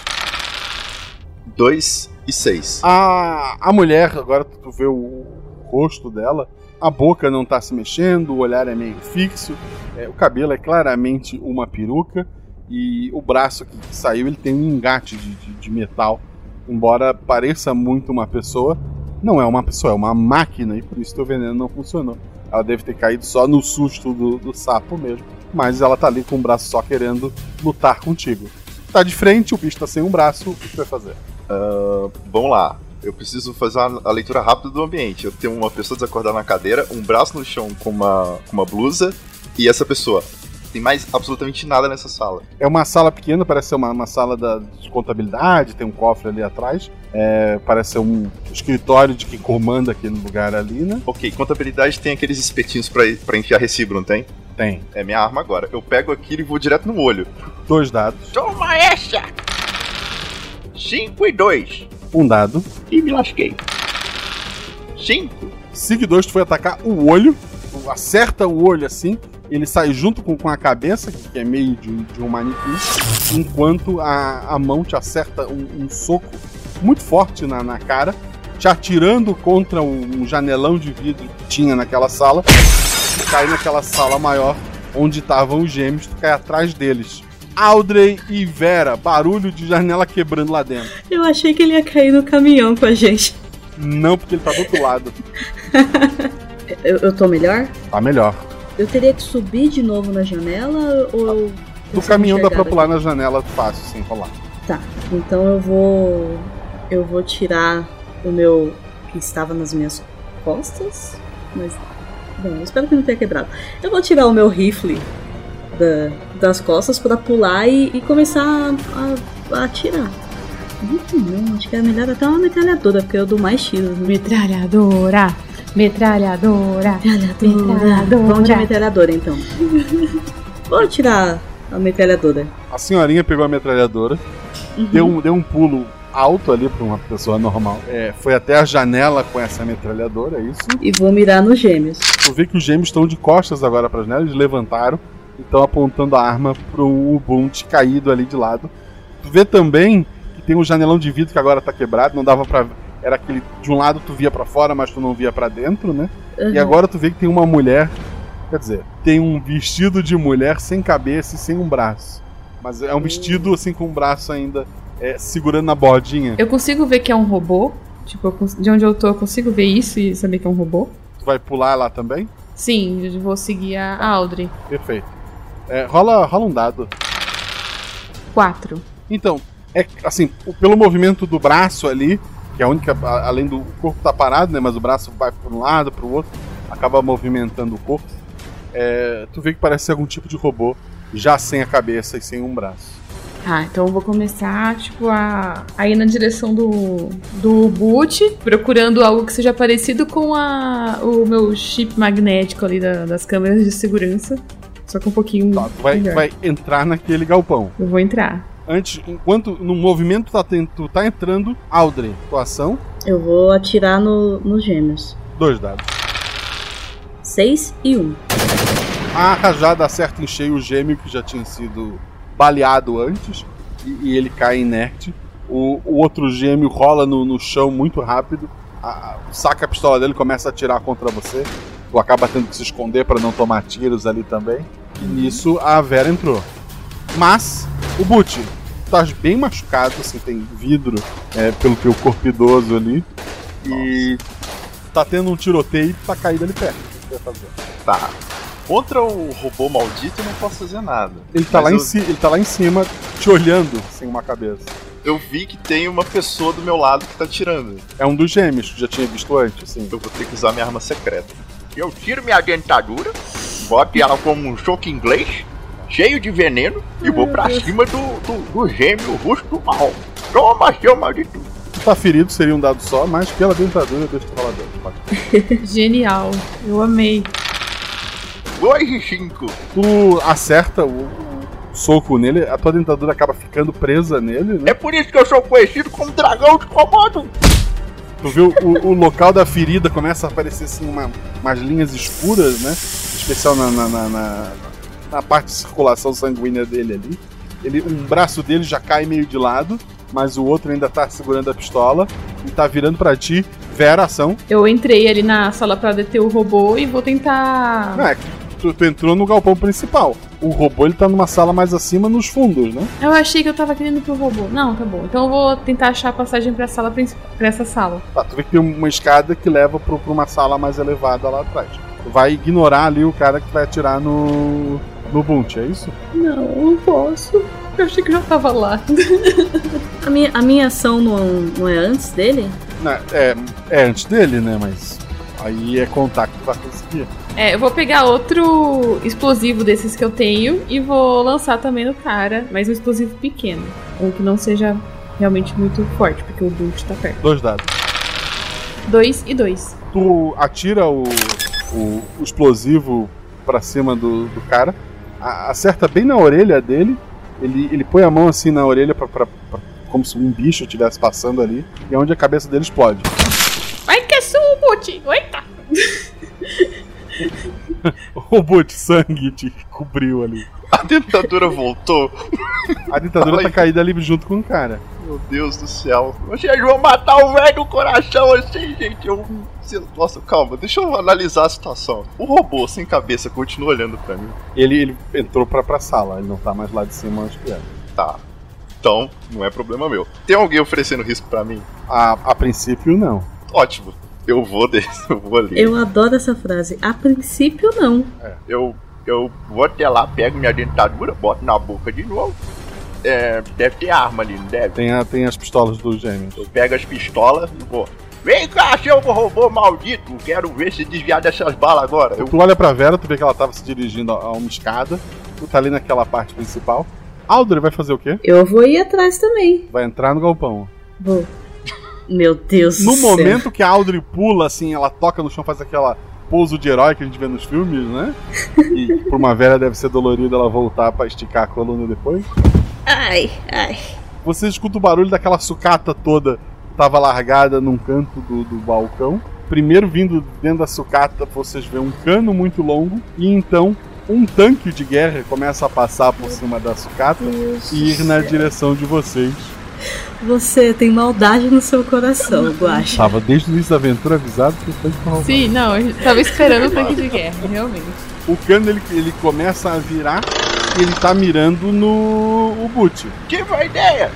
Speaker 16: Dois e seis.
Speaker 1: A, a mulher, agora tu vê o rosto dela, a boca não tá se mexendo, o olhar é meio fixo, é, o cabelo é claramente uma peruca e o braço que saiu ele tem um engate de, de, de metal. Embora pareça muito uma pessoa, não é uma pessoa, é uma máquina e por isso teu veneno não funcionou. Ela deve ter caído só no susto do, do sapo mesmo, mas ela tá ali com o braço só querendo lutar contigo. Tá de frente, o bicho tá sem um braço, o que tu vai fazer?
Speaker 16: Ah, vamos lá. Eu preciso fazer uma, a leitura rápida do ambiente. Eu tenho uma pessoa desacordada na cadeira, um braço no chão com uma, com uma blusa, e essa pessoa. Tem mais absolutamente nada nessa sala.
Speaker 1: É uma sala pequena, parece ser uma, uma sala da, de contabilidade, tem um cofre ali atrás. É, parece ser um escritório de quem comanda aquele lugar ali, né?
Speaker 16: Ok, contabilidade tem aqueles espetinhos pra, pra enfiar recibo, não tem?
Speaker 1: Tem.
Speaker 16: É minha arma agora. Eu pego aquilo e vou direto no olho.
Speaker 1: Dois dados.
Speaker 7: Toma essa! 5 e 2.
Speaker 1: Um dado.
Speaker 7: E me lasquei. 5.
Speaker 1: Sig 2, tu foi atacar o olho, tu acerta o olho assim, ele sai junto com, com a cabeça, que é meio de, de um manequim, enquanto a, a mão te acerta um, um soco muito forte na, na cara, te atirando contra um, um janelão de vidro que tinha naquela sala, tu cai naquela sala maior onde estavam os gêmeos, tu cai atrás deles. Audrey e Vera, barulho de janela quebrando lá dentro.
Speaker 6: Eu achei que ele ia cair no caminhão com a gente.
Speaker 1: Não, porque ele tá do outro lado.
Speaker 6: Eu, eu tô melhor?
Speaker 1: Tá melhor.
Speaker 6: Eu teria que subir de novo na janela ou.
Speaker 1: Do caminhão dá pra pular
Speaker 6: daqui?
Speaker 1: na janela fácil, sem rolar.
Speaker 6: Tá, então eu vou. Eu vou tirar o meu. que estava nas minhas costas. Mas. Bom, eu espero que não tenha quebrado. Eu vou tirar o meu rifle da- das costas pra pular e, e começar a, a atirar. Rifle não, acho que é melhor até uma metralhadora, porque eu dou mais tiros. né?
Speaker 4: Metralhadora! Metralhadora!
Speaker 6: Metralhadora. Vamos de metralhadora então. vou tirar a metralhadora.
Speaker 1: A senhorinha pegou a metralhadora,
Speaker 6: Uhum.
Speaker 1: deu, um, deu um pulo alto ali pra uma pessoa normal. É, foi até a janela com essa metralhadora, é isso?
Speaker 6: E vou mirar nos gêmeos.
Speaker 1: Tu vê que os gêmeos estão de costas agora pra janela, eles levantaram e estão apontando a arma pro Ubuntu caído ali de lado. Tu vê também que tem um janelão de vidro que agora tá quebrado, não dava pra era aquele. De um lado tu via pra fora, mas tu não via pra dentro, né? E
Speaker 6: Uhum.
Speaker 1: agora tu vê que tem uma mulher. Quer dizer, tem um vestido de mulher sem cabeça e sem um braço. Mas é um vestido assim com um braço ainda é, segurando na bordinha.
Speaker 11: Eu consigo ver que é um robô? Tipo, cons- de onde eu tô, eu consigo ver isso e saber que é um robô?
Speaker 1: Tu vai pular lá também?
Speaker 11: Sim, eu vou seguir a Audrey.
Speaker 1: Perfeito. É, rola, rola um dado.
Speaker 11: Quatro.
Speaker 1: Então, é assim, pelo movimento do braço ali, que é a única. Além do corpo tá parado, né? Mas o braço vai para um lado, para o outro, acaba movimentando o corpo. É, tu vê que parece ser algum tipo de robô, já sem a cabeça e sem um braço.
Speaker 11: Tá, então eu vou começar, tipo, a, a ir na direção do, do boot, procurando algo que seja parecido com a, o meu chip magnético ali da- das câmeras de segurança. Só que um pouquinho.
Speaker 1: Tu vai,
Speaker 11: melhor.
Speaker 1: vai entrar naquele galpão.
Speaker 11: Eu vou entrar.
Speaker 1: Antes, enquanto no movimento tá, tu tá entrando, Audrey, tua ação,
Speaker 6: Eu vou atirar no, nos gêmeos.
Speaker 1: dois dados.
Speaker 6: Seis e um.
Speaker 1: A rajada acerta em cheio o gêmeo que já tinha sido baleado antes e, e ele cai inerte. O, o outro gêmeo rola no, no chão muito rápido, a- a- saca a pistola dele e começa a atirar contra você. Tu acaba tendo que se esconder para não tomar tiros ali também. E nisso a Vera entrou. Mas, o tu estás bem machucado, assim, tem vidro é, pelo teu corpo idoso ali. E tá tendo um tiroteio e tá caído ali perto. O que você vai fazer?
Speaker 16: Tá. Contra o robô maldito eu não posso fazer nada.
Speaker 1: Ele tá,
Speaker 16: Mas
Speaker 1: lá em
Speaker 16: eu-
Speaker 1: ci- ele tá lá em cima, te olhando sem uma cabeça.
Speaker 16: Eu vi que tem uma pessoa do meu lado que tá tirando.
Speaker 1: É um dos gêmeos que já tinha visto antes, sim.
Speaker 16: Eu vou ter que usar minha arma secreta.
Speaker 7: Eu tiro minha dentadura, boto ela como um choque inglês, cheio de veneno, e vou pra cima do, do, do gêmeo rosto mal. Toma, seu maldito.
Speaker 1: Tá ferido, seria um dado só, mas pela dentadura dois. Pode.
Speaker 11: Genial. Eu amei.
Speaker 7: Dois e cinco.
Speaker 1: Tu acerta o, soco nele, a tua dentadura acaba ficando presa nele, né?
Speaker 7: É por isso que eu sou conhecido como dragão de comando.
Speaker 1: Tu vê o, o local da ferida começa a aparecer assim uma, umas linhas escuras, né? Especial na, na, na, na- parte de circulação sanguínea dele ali. Ele, um braço dele já cai meio de lado, mas o outro ainda tá segurando a pistola e tá virando pra ti. Vera, ação.
Speaker 11: Eu entrei ali na sala pra deter o robô e vou tentar.
Speaker 1: Não, é tu, tu entrou no galpão principal. O robô ele tá numa sala mais acima, nos fundos, né?
Speaker 11: Eu achei que eu tava querendo ir pro robô. Não, tá bom. Então eu vou tentar achar a passagem pra sala principal. Pra essa sala.
Speaker 1: Tá, tu vê que tem uma escada que leva pro, pra uma sala mais elevada lá atrás. Tu vai ignorar ali o cara que vai atirar no. no Bunt, é isso?
Speaker 11: Não, não posso. Eu achei que eu já tava lá.
Speaker 6: A minha, a minha ação não, não é antes dele?
Speaker 1: Não, é, é antes dele, né? Mas aí é contar que tu vai conseguir.
Speaker 11: É, eu vou pegar outro explosivo desses que eu tenho e vou lançar também no cara, mas um explosivo pequeno. Um que não seja realmente muito forte, porque o Bolt tá perto.
Speaker 1: Dois dados.
Speaker 11: Dois e dois.
Speaker 1: Tu atira o, o, o explosivo pra cima do, do cara, a- acerta bem na orelha dele. Ele, ele põe a mão assim na orelha pra, pra- pra- como se um bicho estivesse passando ali, e é onde a cabeça dele explode.
Speaker 11: Vai que sumo, Bolt!
Speaker 1: O bote sangue te cobriu ali.
Speaker 16: A dentadura voltou.
Speaker 1: A dentadura tá caída ali junto com o cara.
Speaker 16: Meu Deus do céu.
Speaker 7: Vocês vão matar o velho do coração assim, gente. Eu...
Speaker 16: Nossa, calma, deixa eu analisar a situação. O robô sem cabeça continua olhando pra mim.
Speaker 1: Ele, ele entrou pra, pra sala, ele não tá mais lá de cima que era.
Speaker 16: Tá. Então, não é problema meu. Tem alguém oferecendo risco pra mim?
Speaker 1: A, a princípio, não.
Speaker 16: Ótimo. Eu vou desse, eu vou ali.
Speaker 6: Eu adoro essa frase. A princípio, não.
Speaker 7: Eu, eu vou até lá, pego minha dentadura, boto na boca de novo. É, deve ter arma ali, não deve?
Speaker 1: Tem, a, tem as pistolas dos gêmeos.
Speaker 7: Eu pego as pistolas e vou. Vem cá, seu robô maldito! Quero ver se desviar dessas balas agora. Eu
Speaker 1: Tu olha pra Vera, tu vê que ela tava se dirigindo a, uma escada. Tu tá ali naquela parte principal. Audrey vai fazer o quê?
Speaker 6: Eu vou ir atrás também.
Speaker 1: Vai entrar no galpão.
Speaker 6: Vou. Meu Deus
Speaker 1: No
Speaker 6: do céu.
Speaker 1: momento que a Audrey pula, assim, ela toca no chão, faz aquela pouso de herói que a gente vê nos filmes, né? E pra uma velha deve ser dolorido ela voltar pra esticar a coluna depois.
Speaker 6: Ai, ai.
Speaker 1: Você escuta o barulho daquela sucata toda que tava largada num canto do, do balcão. Primeiro vindo dentro da sucata, vocês vêem um cano muito longo e então um tanque de guerra começa a passar por cima da sucata e ir na direção de vocês.
Speaker 6: Você tem maldade no seu coração, Guaxa.
Speaker 1: Tava desde o início da aventura avisado que tava roubado.
Speaker 11: Sim, não, eu tava esperando o tanque de guerra, realmente.
Speaker 1: O cano ele, ele começa a virar e ele tá mirando no o boot.
Speaker 7: Tive a ideia!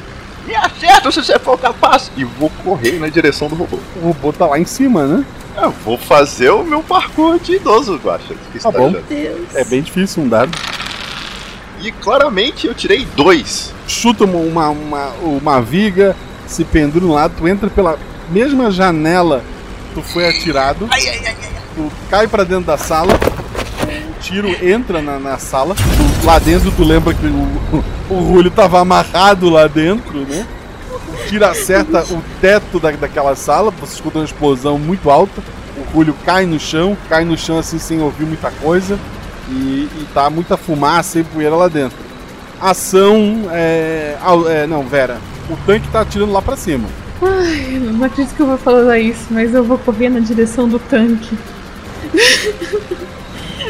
Speaker 7: Me acerta se você for capaz!
Speaker 16: E vou correr na direção do robô.
Speaker 1: O robô tá lá em cima, né?
Speaker 16: Eu vou fazer o meu parkour de idoso. Que
Speaker 1: Tá bom. É bem difícil um dado.
Speaker 16: E claramente eu tirei dois.
Speaker 1: Chuta uma, uma, uma, viga, se pendura um lado, tu entra pela mesma janela que tu foi atirado. Tu cai pra dentro da sala, o tiro entra na, na sala. Tu- lá dentro tu lembra que o, o Rulho tava amarrado lá dentro, né? O tiro acerta o teto da, daquela sala, você escuta uma explosão muito alta. O Rulho cai no chão, cai no chão assim sem ouvir muita coisa. E, e tá muita fumaça e poeira lá dentro. Ação é, é. Não, Vera. O tanque tá atirando lá pra cima.
Speaker 11: Ai, não acredito que eu vou falar isso, mas eu vou correr na direção do tanque.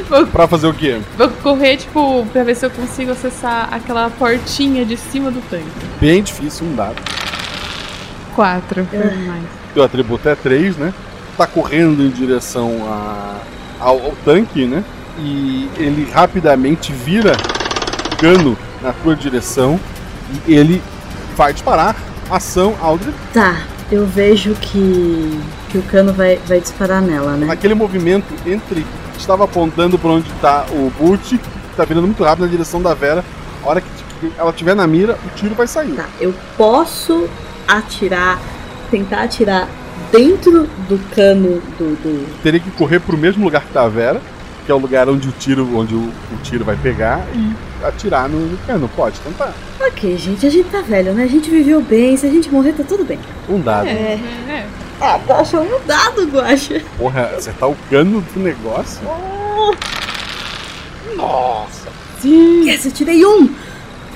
Speaker 11: vou,
Speaker 1: Pra fazer o quê?
Speaker 11: vou correr, tipo, pra ver se eu consigo acessar aquela portinha de cima do tanque.
Speaker 1: Bem difícil, um dado.
Speaker 11: Quatro, foi mais.
Speaker 1: Teu atributo é 3, né? Tá correndo em direção a- ao, ao tanque, né? E ele rapidamente vira o cano na tua direção e ele vai disparar. Ação, Aldrin.
Speaker 6: Tá, eu vejo que, que o cano vai, vai disparar nela, né?
Speaker 1: Naquele movimento entre. Estava apontando pra onde tá o Boot, tá virando muito rápido na direção da Vera. A hora que ela tiver na mira, o tiro vai sair.
Speaker 6: Tá, eu posso atirar, tentar atirar dentro do cano do. do...
Speaker 1: Teria que correr pro mesmo lugar que tá a Vera, que é o lugar onde o tiro, onde o, o tiro vai pegar, e atirar no, no cano. Pode tentar.
Speaker 6: Ok, gente, a gente tá velho, né? A gente viveu bem, se a gente morrer tá tudo bem.
Speaker 1: Um dado.
Speaker 6: É. Ah, Guaxa, um dado, Guaxa.
Speaker 1: Porra, acertar o cano do negócio?
Speaker 7: Nossa!
Speaker 6: Sim. Yes, eu tirei um.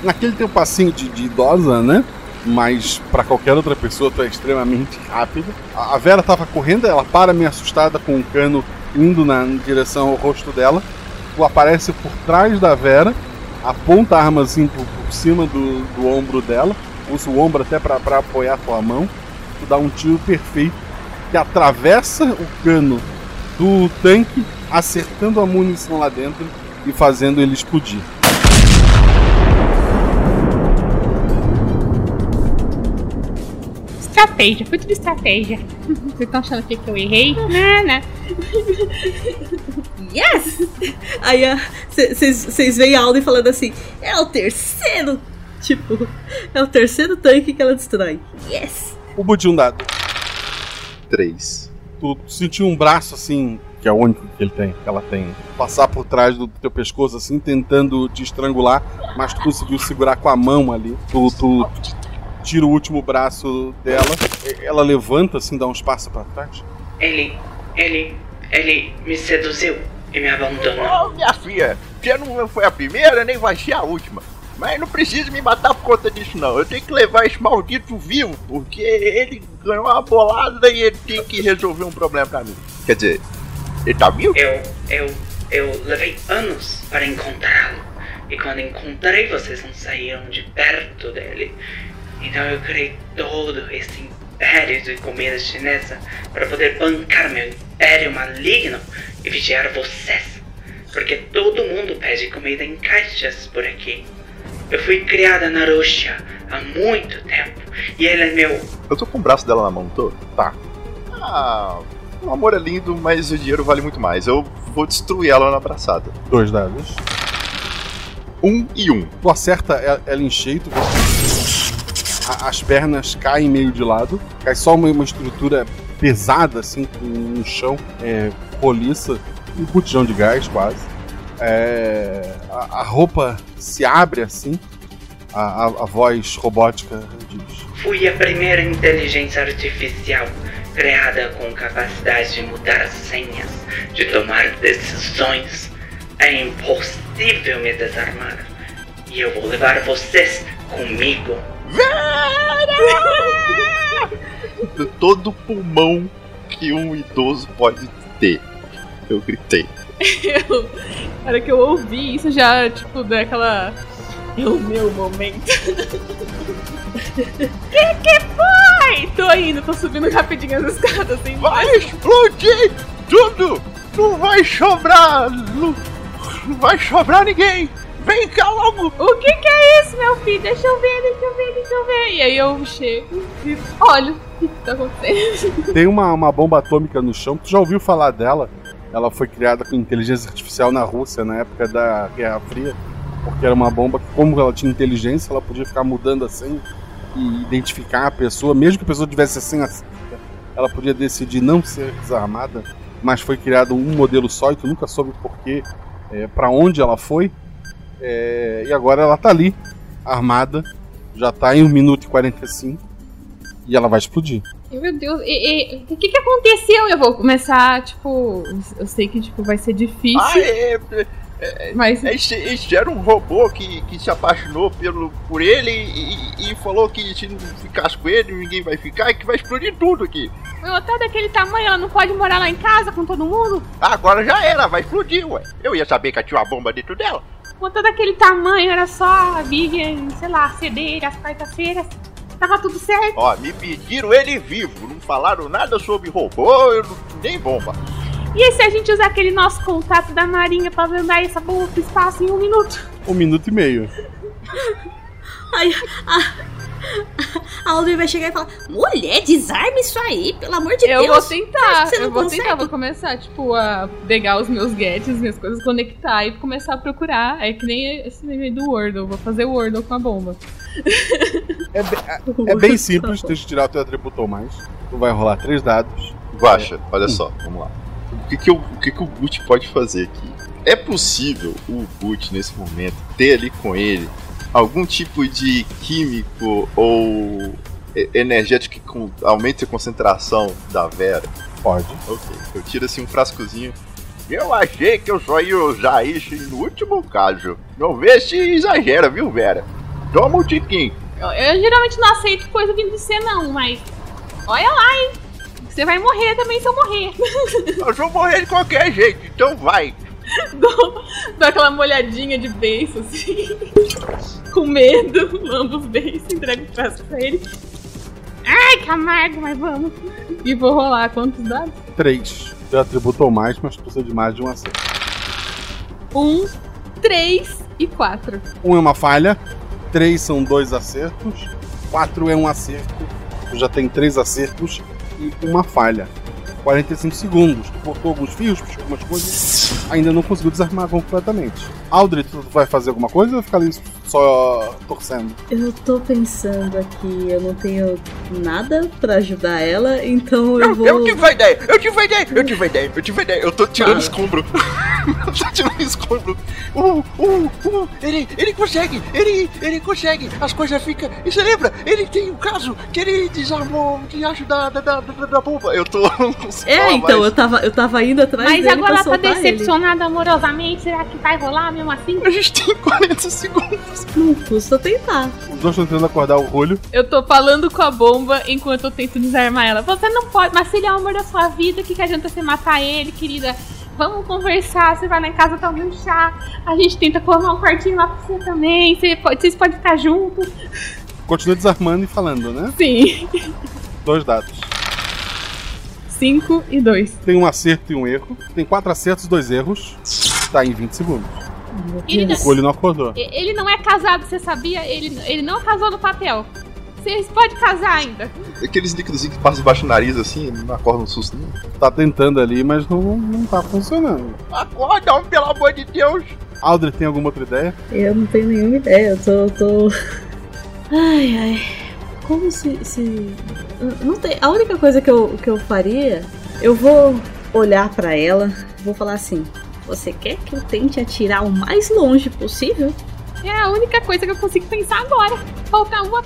Speaker 1: Naquele teu passinho de, de idosa, né? Mas pra qualquer outra pessoa tu é extremamente rápido. A a Vera tava correndo, ela para meio assustada com o cano indo na direção ao rosto dela. Tu aparece por trás da Vera, aponta a arma assim por, por cima do, do ombro dela, usa o ombro até pra apoiar a tua mão. Tu dá um tiro perfeito que atravessa o cano do tanque, acertando a munição lá dentro e fazendo ele explodir.
Speaker 4: Estratégia, foi tudo estratégia. Vocês estão achando que eu errei? Não, não.
Speaker 6: Yes! Aí vocês veem a Alden falando assim: é o terceiro. Tipo, é o terceiro tanque que ela destrói. Yes!
Speaker 1: O Budi um dado.
Speaker 16: Três.
Speaker 1: Tu sentiu um braço assim, que é o único que ele tem, que ela tem, passar por trás do teu pescoço assim, tentando te estrangular, mas tu conseguiu segurar com a mão ali. Tu, tu tira o último braço dela, ela levanta assim, dá uns passos pra trás.
Speaker 20: Ele, ele, ele me seduziu e me abandonou.
Speaker 7: Ô, minha filha, você não foi a primeira, nem vai ser a última. Mas não precisa me matar por conta disso, não. Eu tenho que levar esse maldito vivo, porque ele ganhou uma bolada e ele tem que resolver um problema pra mim.
Speaker 16: Quer dizer,
Speaker 7: ele tá vivo?
Speaker 20: Eu, eu, eu levei anos para encontrá-lo. E quando encontrei, vocês não saíram de perto dele. Então eu criei todo esse império de comida chinesa para poder bancar meu império maligno e vigiar vocês. Porque todo mundo pede comida em caixas por aqui. Eu fui criada na Rússia há muito tempo e ele é meu.
Speaker 16: Eu tô com o braço dela na mão, tô?
Speaker 1: Tá.
Speaker 16: Ah, o amor é lindo, mas o dinheiro vale muito mais. Eu vou destruir ela na abraçada.
Speaker 1: Dois dados.
Speaker 16: Um e um.
Speaker 1: Tu acerta ela ela em cheio, tu a- as pernas caem meio de lado, cai só uma, uma estrutura pesada, assim, com um chão é, roliça, um botijão de gás quase. É, a, a roupa se abre assim, a, a, voz robótica diz:
Speaker 20: Fui a primeira inteligência artificial criada com capacidade de mudar senhas, de tomar decisões. É impossível me desarmar. E eu vou levar vocês comigo.
Speaker 16: De todo pulmão que um idoso pode ter. Eu gritei.
Speaker 11: Eu, na hora que eu ouvi isso, já, tipo, daquela. É o meu momento. Que que foi? Tô indo, tô subindo rapidinho as escadas assim.
Speaker 7: Vai explodir tudo! Não vai sobrar. Não, não vai sobrar ninguém! Vem cá logo!
Speaker 11: O que que é isso, meu filho? Deixa eu ver, deixa eu ver, deixa eu ver. E aí eu chego e olho o que que tá acontecendo.
Speaker 1: Tem uma, uma bomba atômica no chão. Tu já ouviu falar dela? Ela foi criada com inteligência artificial na Rússia na época da Guerra Fria. Porque era uma bomba que, como ela tinha inteligência, ela podia ficar mudando assim e identificar a pessoa, mesmo que a pessoa tivesse assim, assim ela podia decidir não ser desarmada, mas foi criado um modelo só e tu nunca soube porquê, é, para onde ela foi. É, e agora ela tá ali, armada, já tá em 1 minuto e 45 e ela vai explodir.
Speaker 11: Meu Deus, e, e, o que que aconteceu? Eu vou começar, tipo, eu sei que tipo vai ser difícil.
Speaker 7: Ah, é, é, é,
Speaker 11: Mas-
Speaker 7: esse, esse era um robô que, que se apaixonou pelo, por ele e, e falou que se não ficasse com ele, ninguém vai ficar e que vai explodir tudo aqui.
Speaker 11: Meu, tá daquele tamanho, ela não pode morar lá em casa com todo mundo?
Speaker 7: Agora já era, vai explodir, ué. Eu ia saber que tinha uma bomba dentro dela.
Speaker 11: Com todo aquele tamanho, era só a Vivian, sei lá, ceder às quartas-feiras. Tava tudo certo.
Speaker 7: Ó, me pediram ele vivo, não falaram nada sobre robô, eu não- nem bomba.
Speaker 11: E aí, se a gente usar aquele nosso contato da Marinha pra mandar essa bomba pro espaço em um minuto?
Speaker 1: Um minuto e meio.
Speaker 6: Aí a, a Audrey vai chegar e falar: Mulher, desarme isso aí, pelo amor de
Speaker 11: eu
Speaker 6: Deus.
Speaker 11: vou tentar,
Speaker 6: Você não
Speaker 11: eu vou
Speaker 6: consegue?
Speaker 11: tentar, vou começar, tipo, a pegar os meus gadgets, minhas coisas, conectar e começar a procurar. É que nem esse meme do Wordle, vou fazer o Wordle com a bomba.
Speaker 1: É bem simples, deixa eu tirar o teu atributo ou mais. Tu vai rolar três dados.
Speaker 16: Guaxa, olha só, vamos lá. O que, que, o, o que, que o Boot pode fazer aqui? É possível o Boot, nesse momento, ter ali com ele algum tipo de químico ou energético que aumente a concentração da Vera?
Speaker 1: Pode.
Speaker 16: Ok. Eu tiro assim um frascozinho.
Speaker 7: Eu achei que eu só ia usar isso no último caso. Não vê se exagera, viu, Vera? Toma um tiquinho.
Speaker 11: Eu, eu geralmente não aceito coisa vindo de você, não, mas. Olha lá, hein? Você vai morrer também se eu morrer.
Speaker 7: Eu vou morrer de qualquer jeito, então vai.
Speaker 11: dou, dou aquela molhadinha de beiço, assim. Com medo, lambo os beiços, entrego o frasco pra ele. Ai, que amargo, mas vamos. E vou rolar quantos dados?
Speaker 1: Três. Teu atributo ou mais, mas precisa de mais de um acerto.
Speaker 11: Um, três e quatro.
Speaker 1: Um é uma falha, três são dois acertos, quatro é um acerto. Tu já tem três acertos e uma falha. 45 segundos. Tu cortou alguns fios, puxou algumas coisas, ainda não conseguiu desarmar completamente. Aldrich, vai fazer alguma coisa ou vai ficar ali só torcendo?
Speaker 6: Eu tô pensando aqui, eu não tenho nada pra ajudar ela, então eu vou.
Speaker 7: Eu tive a ideia, eu tive a ideia, eu tive a ideia, eu tive a ideia. Eu tô tirando
Speaker 6: Fala.
Speaker 7: escombro. eu tô tirando escombro. Uh, uh, uh, ele, ele consegue, ele, ele consegue. As coisas ficam. E você lembra? Ele tem um caso que ele desarmou o diacho da, da, da, da, da bomba. Eu tô.
Speaker 6: É, então, eu tava, eu tava indo atrás
Speaker 11: Mas
Speaker 6: dele
Speaker 11: agora
Speaker 6: pra
Speaker 11: ela tá
Speaker 6: soltar ele.
Speaker 11: decepcionada amorosamente. Será que vai rolar mesmo assim?
Speaker 7: A gente tem 40 segundos.
Speaker 6: Não custa tentar.
Speaker 1: Os dois estão tentando acordar o olho.
Speaker 11: Eu tô falando com a bomba enquanto eu tento desarmar ela. Você não pode, mas se ele é o amor da sua vida, o que, que adianta você matar ele, querida? Vamos conversar, você vai lá em casa tomar um chá, a gente tenta formar um quartinho lá pra você também, você pode, vocês podem ficar juntos.
Speaker 1: Continua desarmando e falando, né?
Speaker 11: Sim.
Speaker 1: Dois dados.
Speaker 11: 5 e 2.
Speaker 1: Tem um acerto e um erro. Tem quatro acertos e dois erros. Tá em 20 segundos.
Speaker 11: Ele não,
Speaker 1: O não acordou.
Speaker 11: ele não é casado, você sabia? Ele, ele não casou no papel. Vocês podem casar ainda.
Speaker 16: Aqueles líquidos que passam debaixo do nariz assim, não acorda um susto nenhum.
Speaker 1: Tá tentando ali, mas não, não tá funcionando.
Speaker 7: Acorda, homem, pelo amor de Deus.
Speaker 1: Aldrich, tem alguma outra ideia?
Speaker 6: Eu não tenho nenhuma ideia, eu tô. tô... Ai, ai. Como se. se... Não tem... A única coisa que eu, que eu faria, eu vou olhar pra ela, vou falar assim: Você quer que eu tente atirar o mais longe possível?
Speaker 11: É a única coisa que eu consigo pensar agora. Falta uma.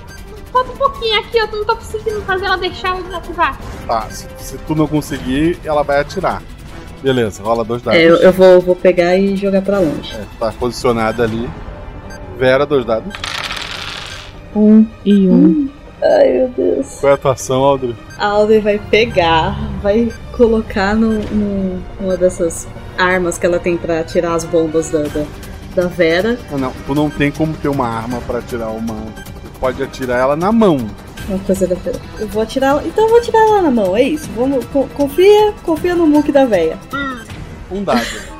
Speaker 11: Falta um pouquinho aqui, eu não tô conseguindo fazer ela deixar eu desativar.
Speaker 1: Tá, se, se tu não conseguir, ela vai atirar. Beleza, rola dois dados.
Speaker 6: É, eu, eu vou, vou pegar e jogar pra longe.
Speaker 1: É, tá posicionada ali. Vera, dois dados.
Speaker 6: Um e um. Ai, meu Deus.
Speaker 1: Qual é a tua ação, Aldrich?
Speaker 6: A vai pegar, vai colocar no, no- numa dessas armas que ela tem pra tirar as bombas da, da, da Vera.
Speaker 1: Ah, não. Tu não tem como ter uma arma pra tirar uma pode atirar ela na mão.
Speaker 6: Uma coisa da Eu vou atirar. Então eu vou tirar ela na mão, é isso. Vamos. co- confia, confia no muque da véia.
Speaker 1: Um dado.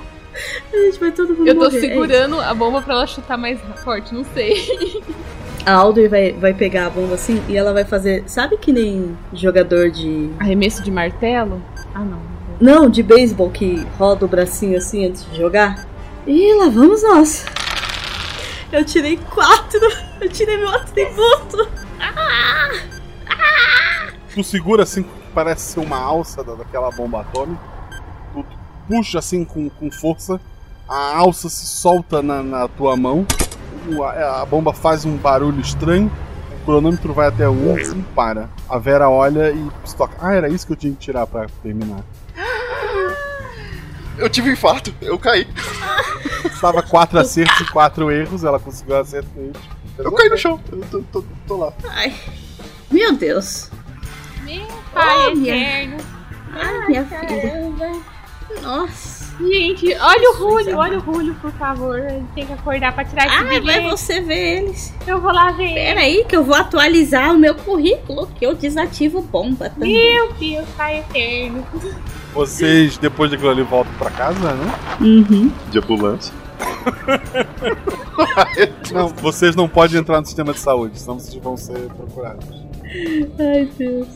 Speaker 6: A gente vai todo mundo
Speaker 11: Eu tô
Speaker 6: morrer, é
Speaker 11: segurando a bomba pra ela chutar mais forte, não sei.
Speaker 6: A Audrey vai, vai pegar a bomba assim e ela vai fazer. Sabe que nem jogador de.
Speaker 11: Arremesso de martelo? Ah, não.
Speaker 6: Não, de beisebol que roda o bracinho assim antes de jogar? E lá vamos nós. Eu tirei quatro. Eu tirei meu atributo. Ah!
Speaker 1: Tu segura assim, parece ser uma alça da- daquela bomba atômica. Tu puxa assim com, com força. A alça se solta na, na tua mão. A, a bomba faz um barulho estranho. O cronômetro vai até um e para. A Vera olha e se toca. Ah, era isso que eu tinha que tirar pra terminar.
Speaker 16: Eu tive um infarto, eu caí.
Speaker 1: Estava quatro acertos e quatro erros. Ela conseguiu acertar.
Speaker 16: Eu caí no chão, eu tô, tô, tô lá.
Speaker 6: Ai. Meu Deus.
Speaker 11: Meu pai
Speaker 6: Oh, minha-
Speaker 11: eterno.
Speaker 6: Ai, minha filha. Nossa.
Speaker 11: Gente, olha o Rulho, olha o Rulho, por favor. Ele tem que acordar pra tirar esse
Speaker 6: Ah, vai você ver eles.
Speaker 11: Eu vou lá ver.
Speaker 6: Pera aí que eu vou atualizar o meu currículo, que eu desativo bomba também.
Speaker 11: Meu Deus, pai eterno.
Speaker 1: Vocês, depois daquilo ali, voltam pra casa, né?
Speaker 6: Uhum.
Speaker 16: De ambulância.
Speaker 1: Não, vocês não podem entrar no sistema de saúde, senão vocês vão ser procurados.
Speaker 6: Ai, Deus.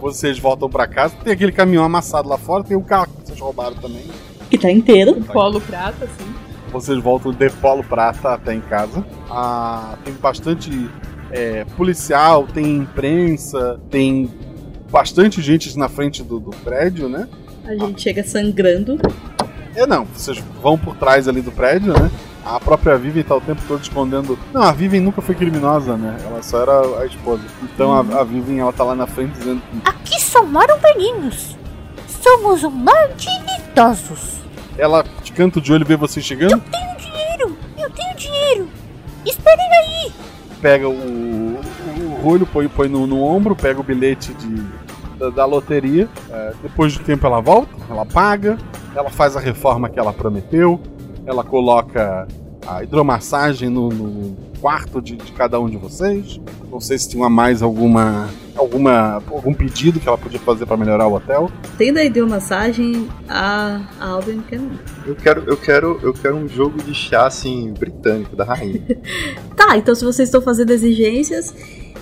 Speaker 1: Vocês voltam pra casa, tem aquele caminhão amassado lá fora, tem o carro que vocês roubaram também.
Speaker 6: Que tá inteiro.
Speaker 11: Polo prata, assim.
Speaker 1: Vocês voltam de Polo Prata até em casa. Ah, tem bastante é, policial, tem imprensa, tem bastante gente na frente do, do prédio, né?
Speaker 6: A gente chega sangrando.
Speaker 1: É não, vocês vão por trás ali do prédio, né? A própria Vivian tá o tempo todo escondendo. Não, a Vivian nunca foi criminosa, né? Ela só era a esposa. Então a, a Vivian ela tá lá na frente dizendo que
Speaker 10: Aqui só moram meninos. Somos um mar de idosos.
Speaker 1: ela de canto de olho vê você chegando,
Speaker 10: Tenho dinheiro. Eu tenho dinheiro. Esperem aí.
Speaker 1: pega o, o, o rolho, põe, põe no, no ombro, pega o bilhete de, da, da loteria. É, depois de um tempo ela volta, ela paga, ela faz a reforma que ela prometeu, ela coloca a hidromassagem no, no quarto de, de cada um de vocês. Não sei se tinha mais alguma, alguma algum pedido que ela podia fazer para melhorar o hotel.
Speaker 6: Tendo a hidromassagem, a, a Audrey não quer não.
Speaker 16: Eu quero, eu quero, eu quero um jogo de chá assim britânico da rainha.
Speaker 6: Tá, então se vocês estão fazendo exigências,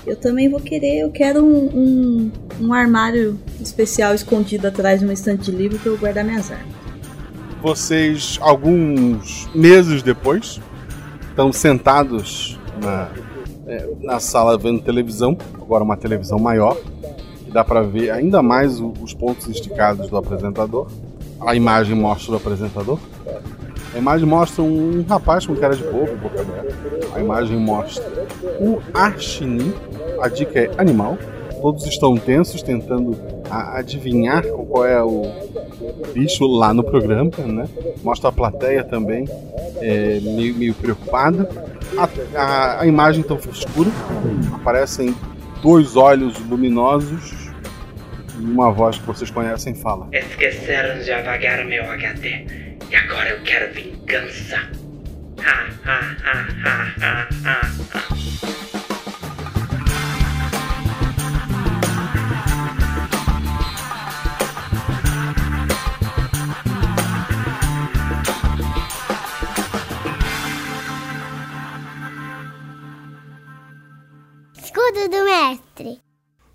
Speaker 6: eu também vou querer. Eu quero um, um, um armário especial escondido atrás de uma estante de livro pra eu guardar minhas armas.
Speaker 1: Vocês, alguns meses depois, estão sentados na, é, na sala vendo televisão, agora uma televisão maior, que dá pra ver ainda mais os pontos esticados do apresentador. A imagem mostra o apresentador. A imagem mostra um rapaz com cara de bobo, boca aberta. A imagem mostra o Archinin. A dica é animal. Todos estão tensos, tentando adivinhar qual é o bicho lá no programa, né? Mostra a plateia também, é, meio, meio preocupada. A, a, a imagem tão escura. Aparecem dois olhos luminosos e uma voz que vocês conhecem fala.
Speaker 20: Esqueceram de apagar meu HD. E agora eu quero vingança.
Speaker 10: Escudo do mestre.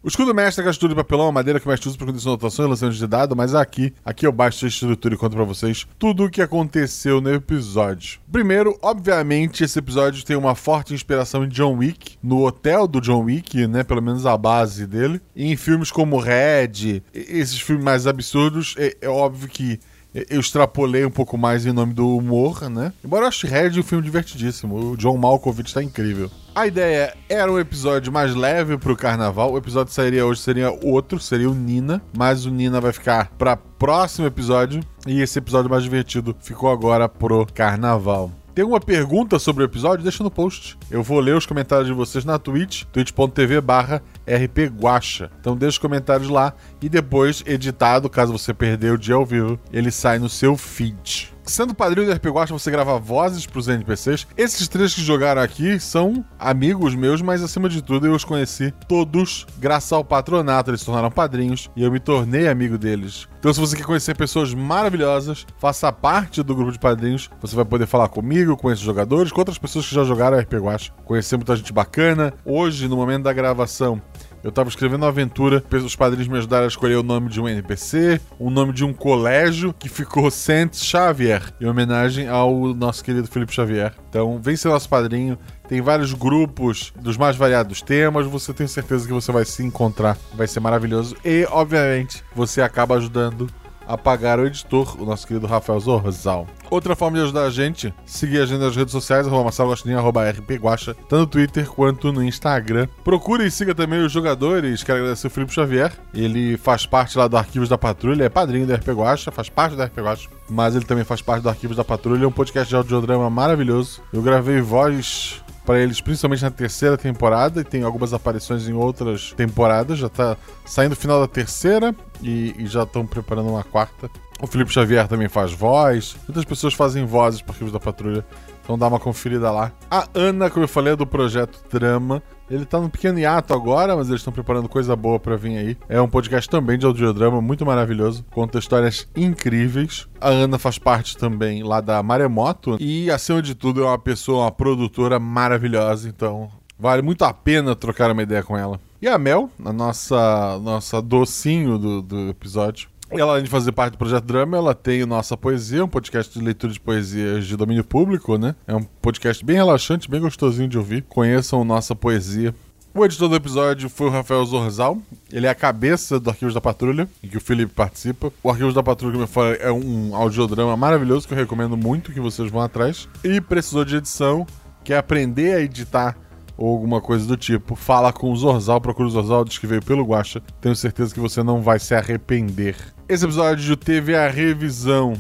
Speaker 1: O escudo mestre é aquela estrutura de papelão, a madeira que mais usa para condição de anotações e lançamento de dado, mas aqui, aqui eu baixo a estrutura e conto pra vocês tudo o que aconteceu no episódio. Primeiro, obviamente, esse episódio tem uma forte inspiração em John Wick, no hotel do John Wick, né, pelo menos a base dele, e em filmes como Red, esses filmes mais absurdos, é, é óbvio que eu extrapolei um pouco mais em nome do humor, né? Embora eu ache Red um filme divertidíssimo. O John Malkovich tá incrível. A ideia era um episódio mais leve pro carnaval. O episódio sairia hoje seria outro, seria o Nina. Mas o Nina vai ficar pra próximo episódio. E esse episódio mais divertido ficou agora pro carnaval. Tem uma pergunta sobre o episódio? Deixa no post. Eu vou ler os comentários de vocês na Twitch, twitch.tv barra rpguacha. Então deixa os comentários lá e depois, editado, caso você perdeu o dia ao vivo, ele sai no seu feed. Sendo padrinho do RP Guacha, você grava vozes pros NPCs. Esses três que jogaram aqui são amigos meus, mas acima de tudo eu os conheci todos graças ao patronato. Eles se tornaram padrinhos e eu me tornei amigo deles. Então, se você quer conhecer pessoas maravilhosas, faça parte do grupo de padrinhos. Você vai poder falar comigo, com esses jogadores, com outras pessoas que já jogaram RP Guacha. Conhecer muita gente bacana. Hoje, no momento da gravação, eu tava escrevendo uma aventura, os padrinhos me ajudaram a escolher o nome de um NPC, o nome de um colégio que ficou Saint Xavier, em homenagem ao nosso querido Felipe Xavier. Então, vem ser nosso padrinho. Tem vários grupos dos mais variados temas. Você tem certeza que você vai se encontrar. Vai ser maravilhoso. E, obviamente, você acaba ajudando a pagar o editor, o nosso querido Rafael Zorzal. Outra forma de ajudar a gente, seguir a gente nas redes sociais, arroba Marcelo Guaxinim, arroba rpguacha, tanto no Twitter quanto no Instagram. Procure e siga também os jogadores, quero agradecer o Felipe Xavier, ele faz parte lá do Arquivos da Patrulha, é padrinho da RP Guacha, faz parte da RP Guacha, mas ele também faz parte do Arquivos da Patrulha, é um podcast de audiodrama maravilhoso. Eu gravei voz para eles, principalmente na terceira temporada, e tem algumas aparições em outras temporadas. Já tá saindo o final da terceira e, e já estão preparando uma quarta. O Felipe Xavier também faz voz. Muitas pessoas fazem vozes para Arquivos da Patrulha. Então dá uma conferida lá. A Ana, como eu falei, é do projeto Drama. Ele tá num pequeno hiato agora, mas eles estão preparando coisa boa para vir aí. É um podcast também de audiodrama, muito maravilhoso. Conta histórias incríveis. A Ana faz parte também lá da Maremoto. E, acima de tudo, é uma pessoa, uma produtora maravilhosa. Então, vale muito a pena trocar uma ideia com ela. E a Mel, a nossa, nossa docinho do, do episódio. Ela, além de fazer parte do Projeto Drama, ela tem o Nossa Poesia, um podcast de leitura de poesias de domínio público, né? É um podcast bem relaxante, bem gostosinho de ouvir. Conheçam Nossa Poesia. O editor do episódio foi o Rafael Zorzal. Ele é a cabeça do Arquivos da Patrulha, em que o Felipe participa. O Arquivos da Patrulha, como eu falei, é um audiodrama maravilhoso que eu recomendo muito que vocês vão atrás. E precisou de edição, quer aprender a editar ou alguma coisa do tipo, fala com o Zorzal, procura o Zorzal, diz que veio pelo Guacha. Tenho certeza que você não vai se arrepender. Esse episódio teve a revisão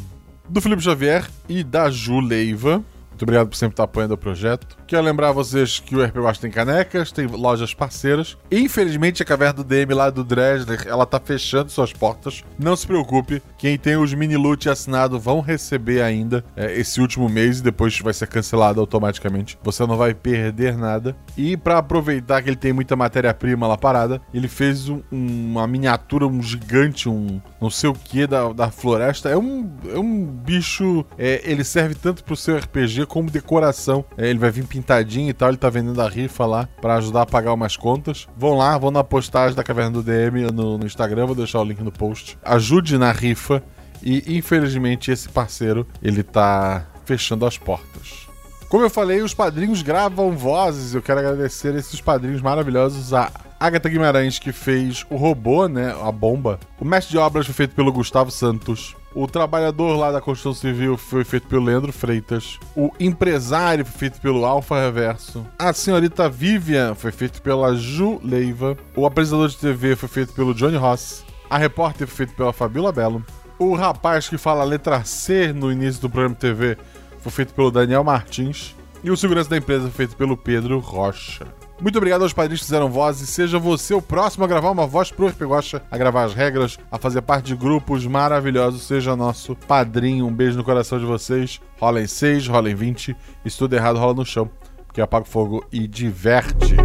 Speaker 1: do Felipe Xavier e da Ju Leiva. Muito obrigado por sempre estar apoiando o projeto. Quero lembrar vocês que o RP Watch tem canecas, tem lojas parceiras. Infelizmente, a caverna do DM lá do Dresler, ela tá fechando suas portas. Não se preocupe, quem tem os mini loot assinado vão receber ainda é, esse último mês e depois vai ser cancelado automaticamente. Você não vai perder nada. E para aproveitar que ele tem muita matéria-prima lá parada, ele fez um, uma miniatura, um gigante, um não sei o que da, da floresta. É um, é um bicho. É, ele serve tanto pro seu RPG como decoração. É, ele vai vir pintadinho e tal, ele tá vendendo a rifa lá para ajudar a pagar umas contas. Vão lá, vão na postagem da Caverna do DM no, no Instagram, vou deixar o link no post. Ajude na rifa e infelizmente esse parceiro, ele tá fechando as portas. Como eu falei, os padrinhos gravam vozes. Eu quero agradecer esses padrinhos maravilhosos. A Agatha Guimarães, que fez o robô, né? A bomba. O mestre de obras foi feito pelo Gustavo Santos. O trabalhador lá da construção civil foi feito pelo Leandro Freitas. O empresário foi feito pelo Alfa Reverso. A senhorita Vivian foi feito pela Ju Leiva. O apresentador de TV foi feito pelo Johnny Ross. A repórter foi feita pela Fabiola Belo. O rapaz que fala a letra C no início do programa de TV foi feito pelo Daniel Martins. E o segurança da empresa foi feito pelo Pedro Rocha. Muito obrigado aos padrinhos que fizeram vozes. Seja você o próximo a gravar uma voz pro RP Guacha, a gravar as regras, a fazer parte de grupos maravilhosos. Seja nosso padrinho. Um beijo no coração de vocês. Rola em 6, rola em 20. E se tudo errado, rola no chão. Porque apaga o fogo e diverte.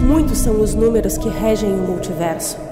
Speaker 21: Muitos são os números que regem o multiverso.